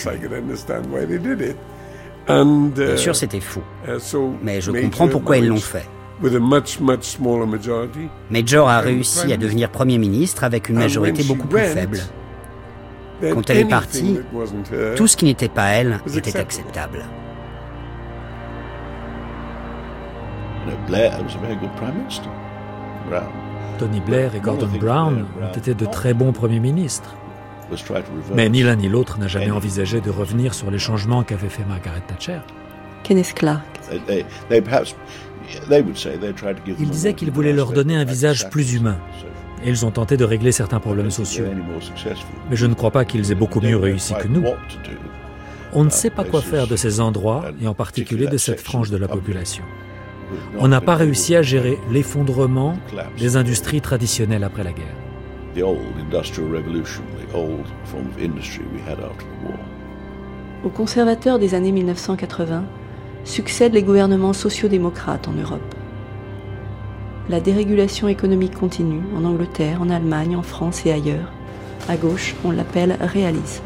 Bien sûr, c'était faux. Mais je comprends pourquoi ils l'ont fait. Major a réussi à devenir Premier ministre avec une majorité beaucoup plus faible. Quand elle est partie, tout ce qui n'était pas elle était acceptable. Tony Blair et Gordon Brown ont été de très bons premiers ministres. Mais ni l'un ni l'autre n'a jamais envisagé de revenir sur les changements qu'avait fait Margaret Thatcher. Kenneth Clark. Ils disaient qu'ils voulaient leur donner un visage plus humain. Et ils ont tenté de régler certains problèmes sociaux. Mais je ne crois pas qu'ils aient beaucoup mieux réussi que nous. On ne sait pas quoi faire de ces endroits, et en particulier de cette frange de la population. On n'a pas réussi à gérer l'effondrement des industries traditionnelles après la guerre. Aux conservateurs des années 1980 succèdent les gouvernements sociaux-démocrates en Europe. La dérégulation économique continue en Angleterre, en Allemagne, en France et ailleurs. À gauche, on l'appelle réalisme.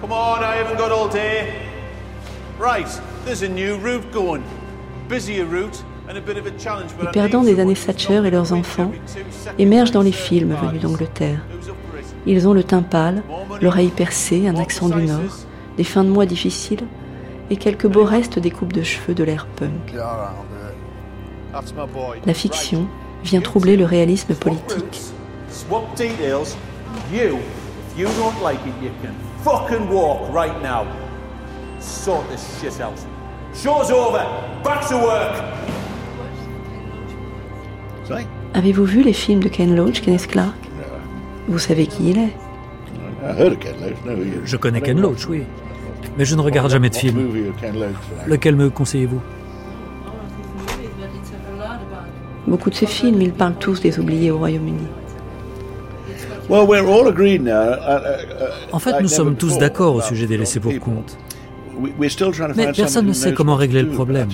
Come on, I haven't got all day. Right, there's a new route going. Busier route les perdants des années Thatcher et leurs enfants émergent dans les films venus d'Angleterre. Ils ont le teint pâle, l'oreille percée, un accent du Nord, des fins de mois difficiles et quelques beaux restes des coupes de cheveux de l'ère punk. La fiction vient troubler le réalisme politique. Avez-vous vu les films de Ken Loach, Kenneth Clark Vous savez qui il est? Je connais Ken Loach, oui. Mais je ne regarde jamais de film. Lequel me conseillez-vous? Beaucoup de ces films, ils parlent tous des oubliés au Royaume-Uni. En fait, nous sommes tous d'accord au sujet des laissés pour compte. Mais personne ne sait comment régler le problème.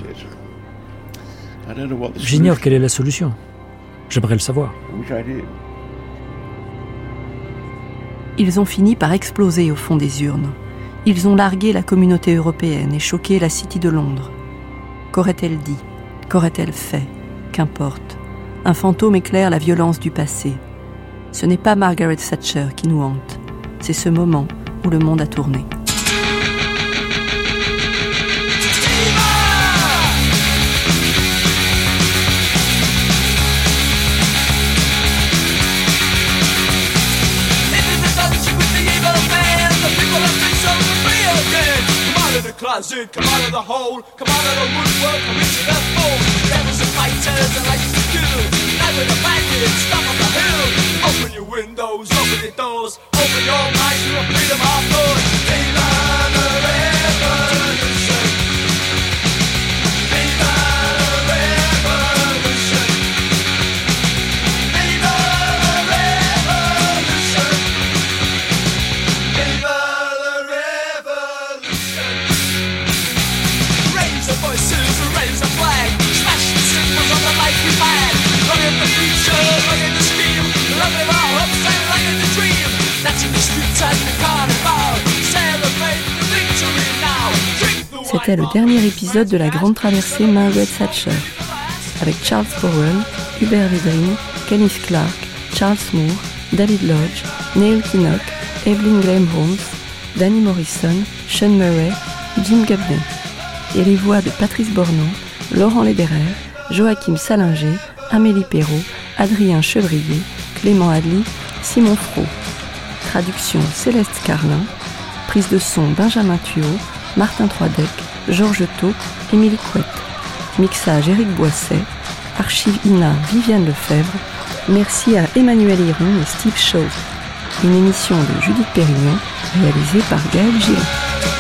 J'ignore quelle est la solution. J'aimerais le savoir. Ils ont fini par exploser au fond des urnes. Ils ont largué la communauté européenne et choqué la City de Londres. Qu'aurait-elle dit? Qu'aurait-elle fait? Qu'importe. Un fantôme éclaire la violence du passé. Ce n'est pas Margaret Thatcher qui nous hante. C'est ce moment où le monde a tourné. Fighters and like to kill. Night with the bandits, stop on the hill. Open your windows, open your doors, open your minds to a freedom of thought. Viva C'était le dernier épisode de la grande traversée Margaret Thatcher, avec Charles Powell, Hubert Védrine, Kenneth Clark, Charles Moore, David Lodge, Neil Kinnock, Evelyn Graham Holmes, Danny Morrison, Sean Murray, Jim Gabney, et les voix de Patrice Bornon, Laurent Lederer, Joachim Salinger, Amélie Perrault, Adrien Chevrier, Clément Adly, Simon Fro. Traduction Céleste Carlin. Prise de son Benjamin Thuot, Martin Troidec, Georges Thau, Émilie Couette. Mixage Éric Boisset. Archive INA Viviane Lefebvre. Merci à Emmanuel Hiron et Steve Shaw. Une émission de Judith Pérignon réalisée par Gaël Gillon.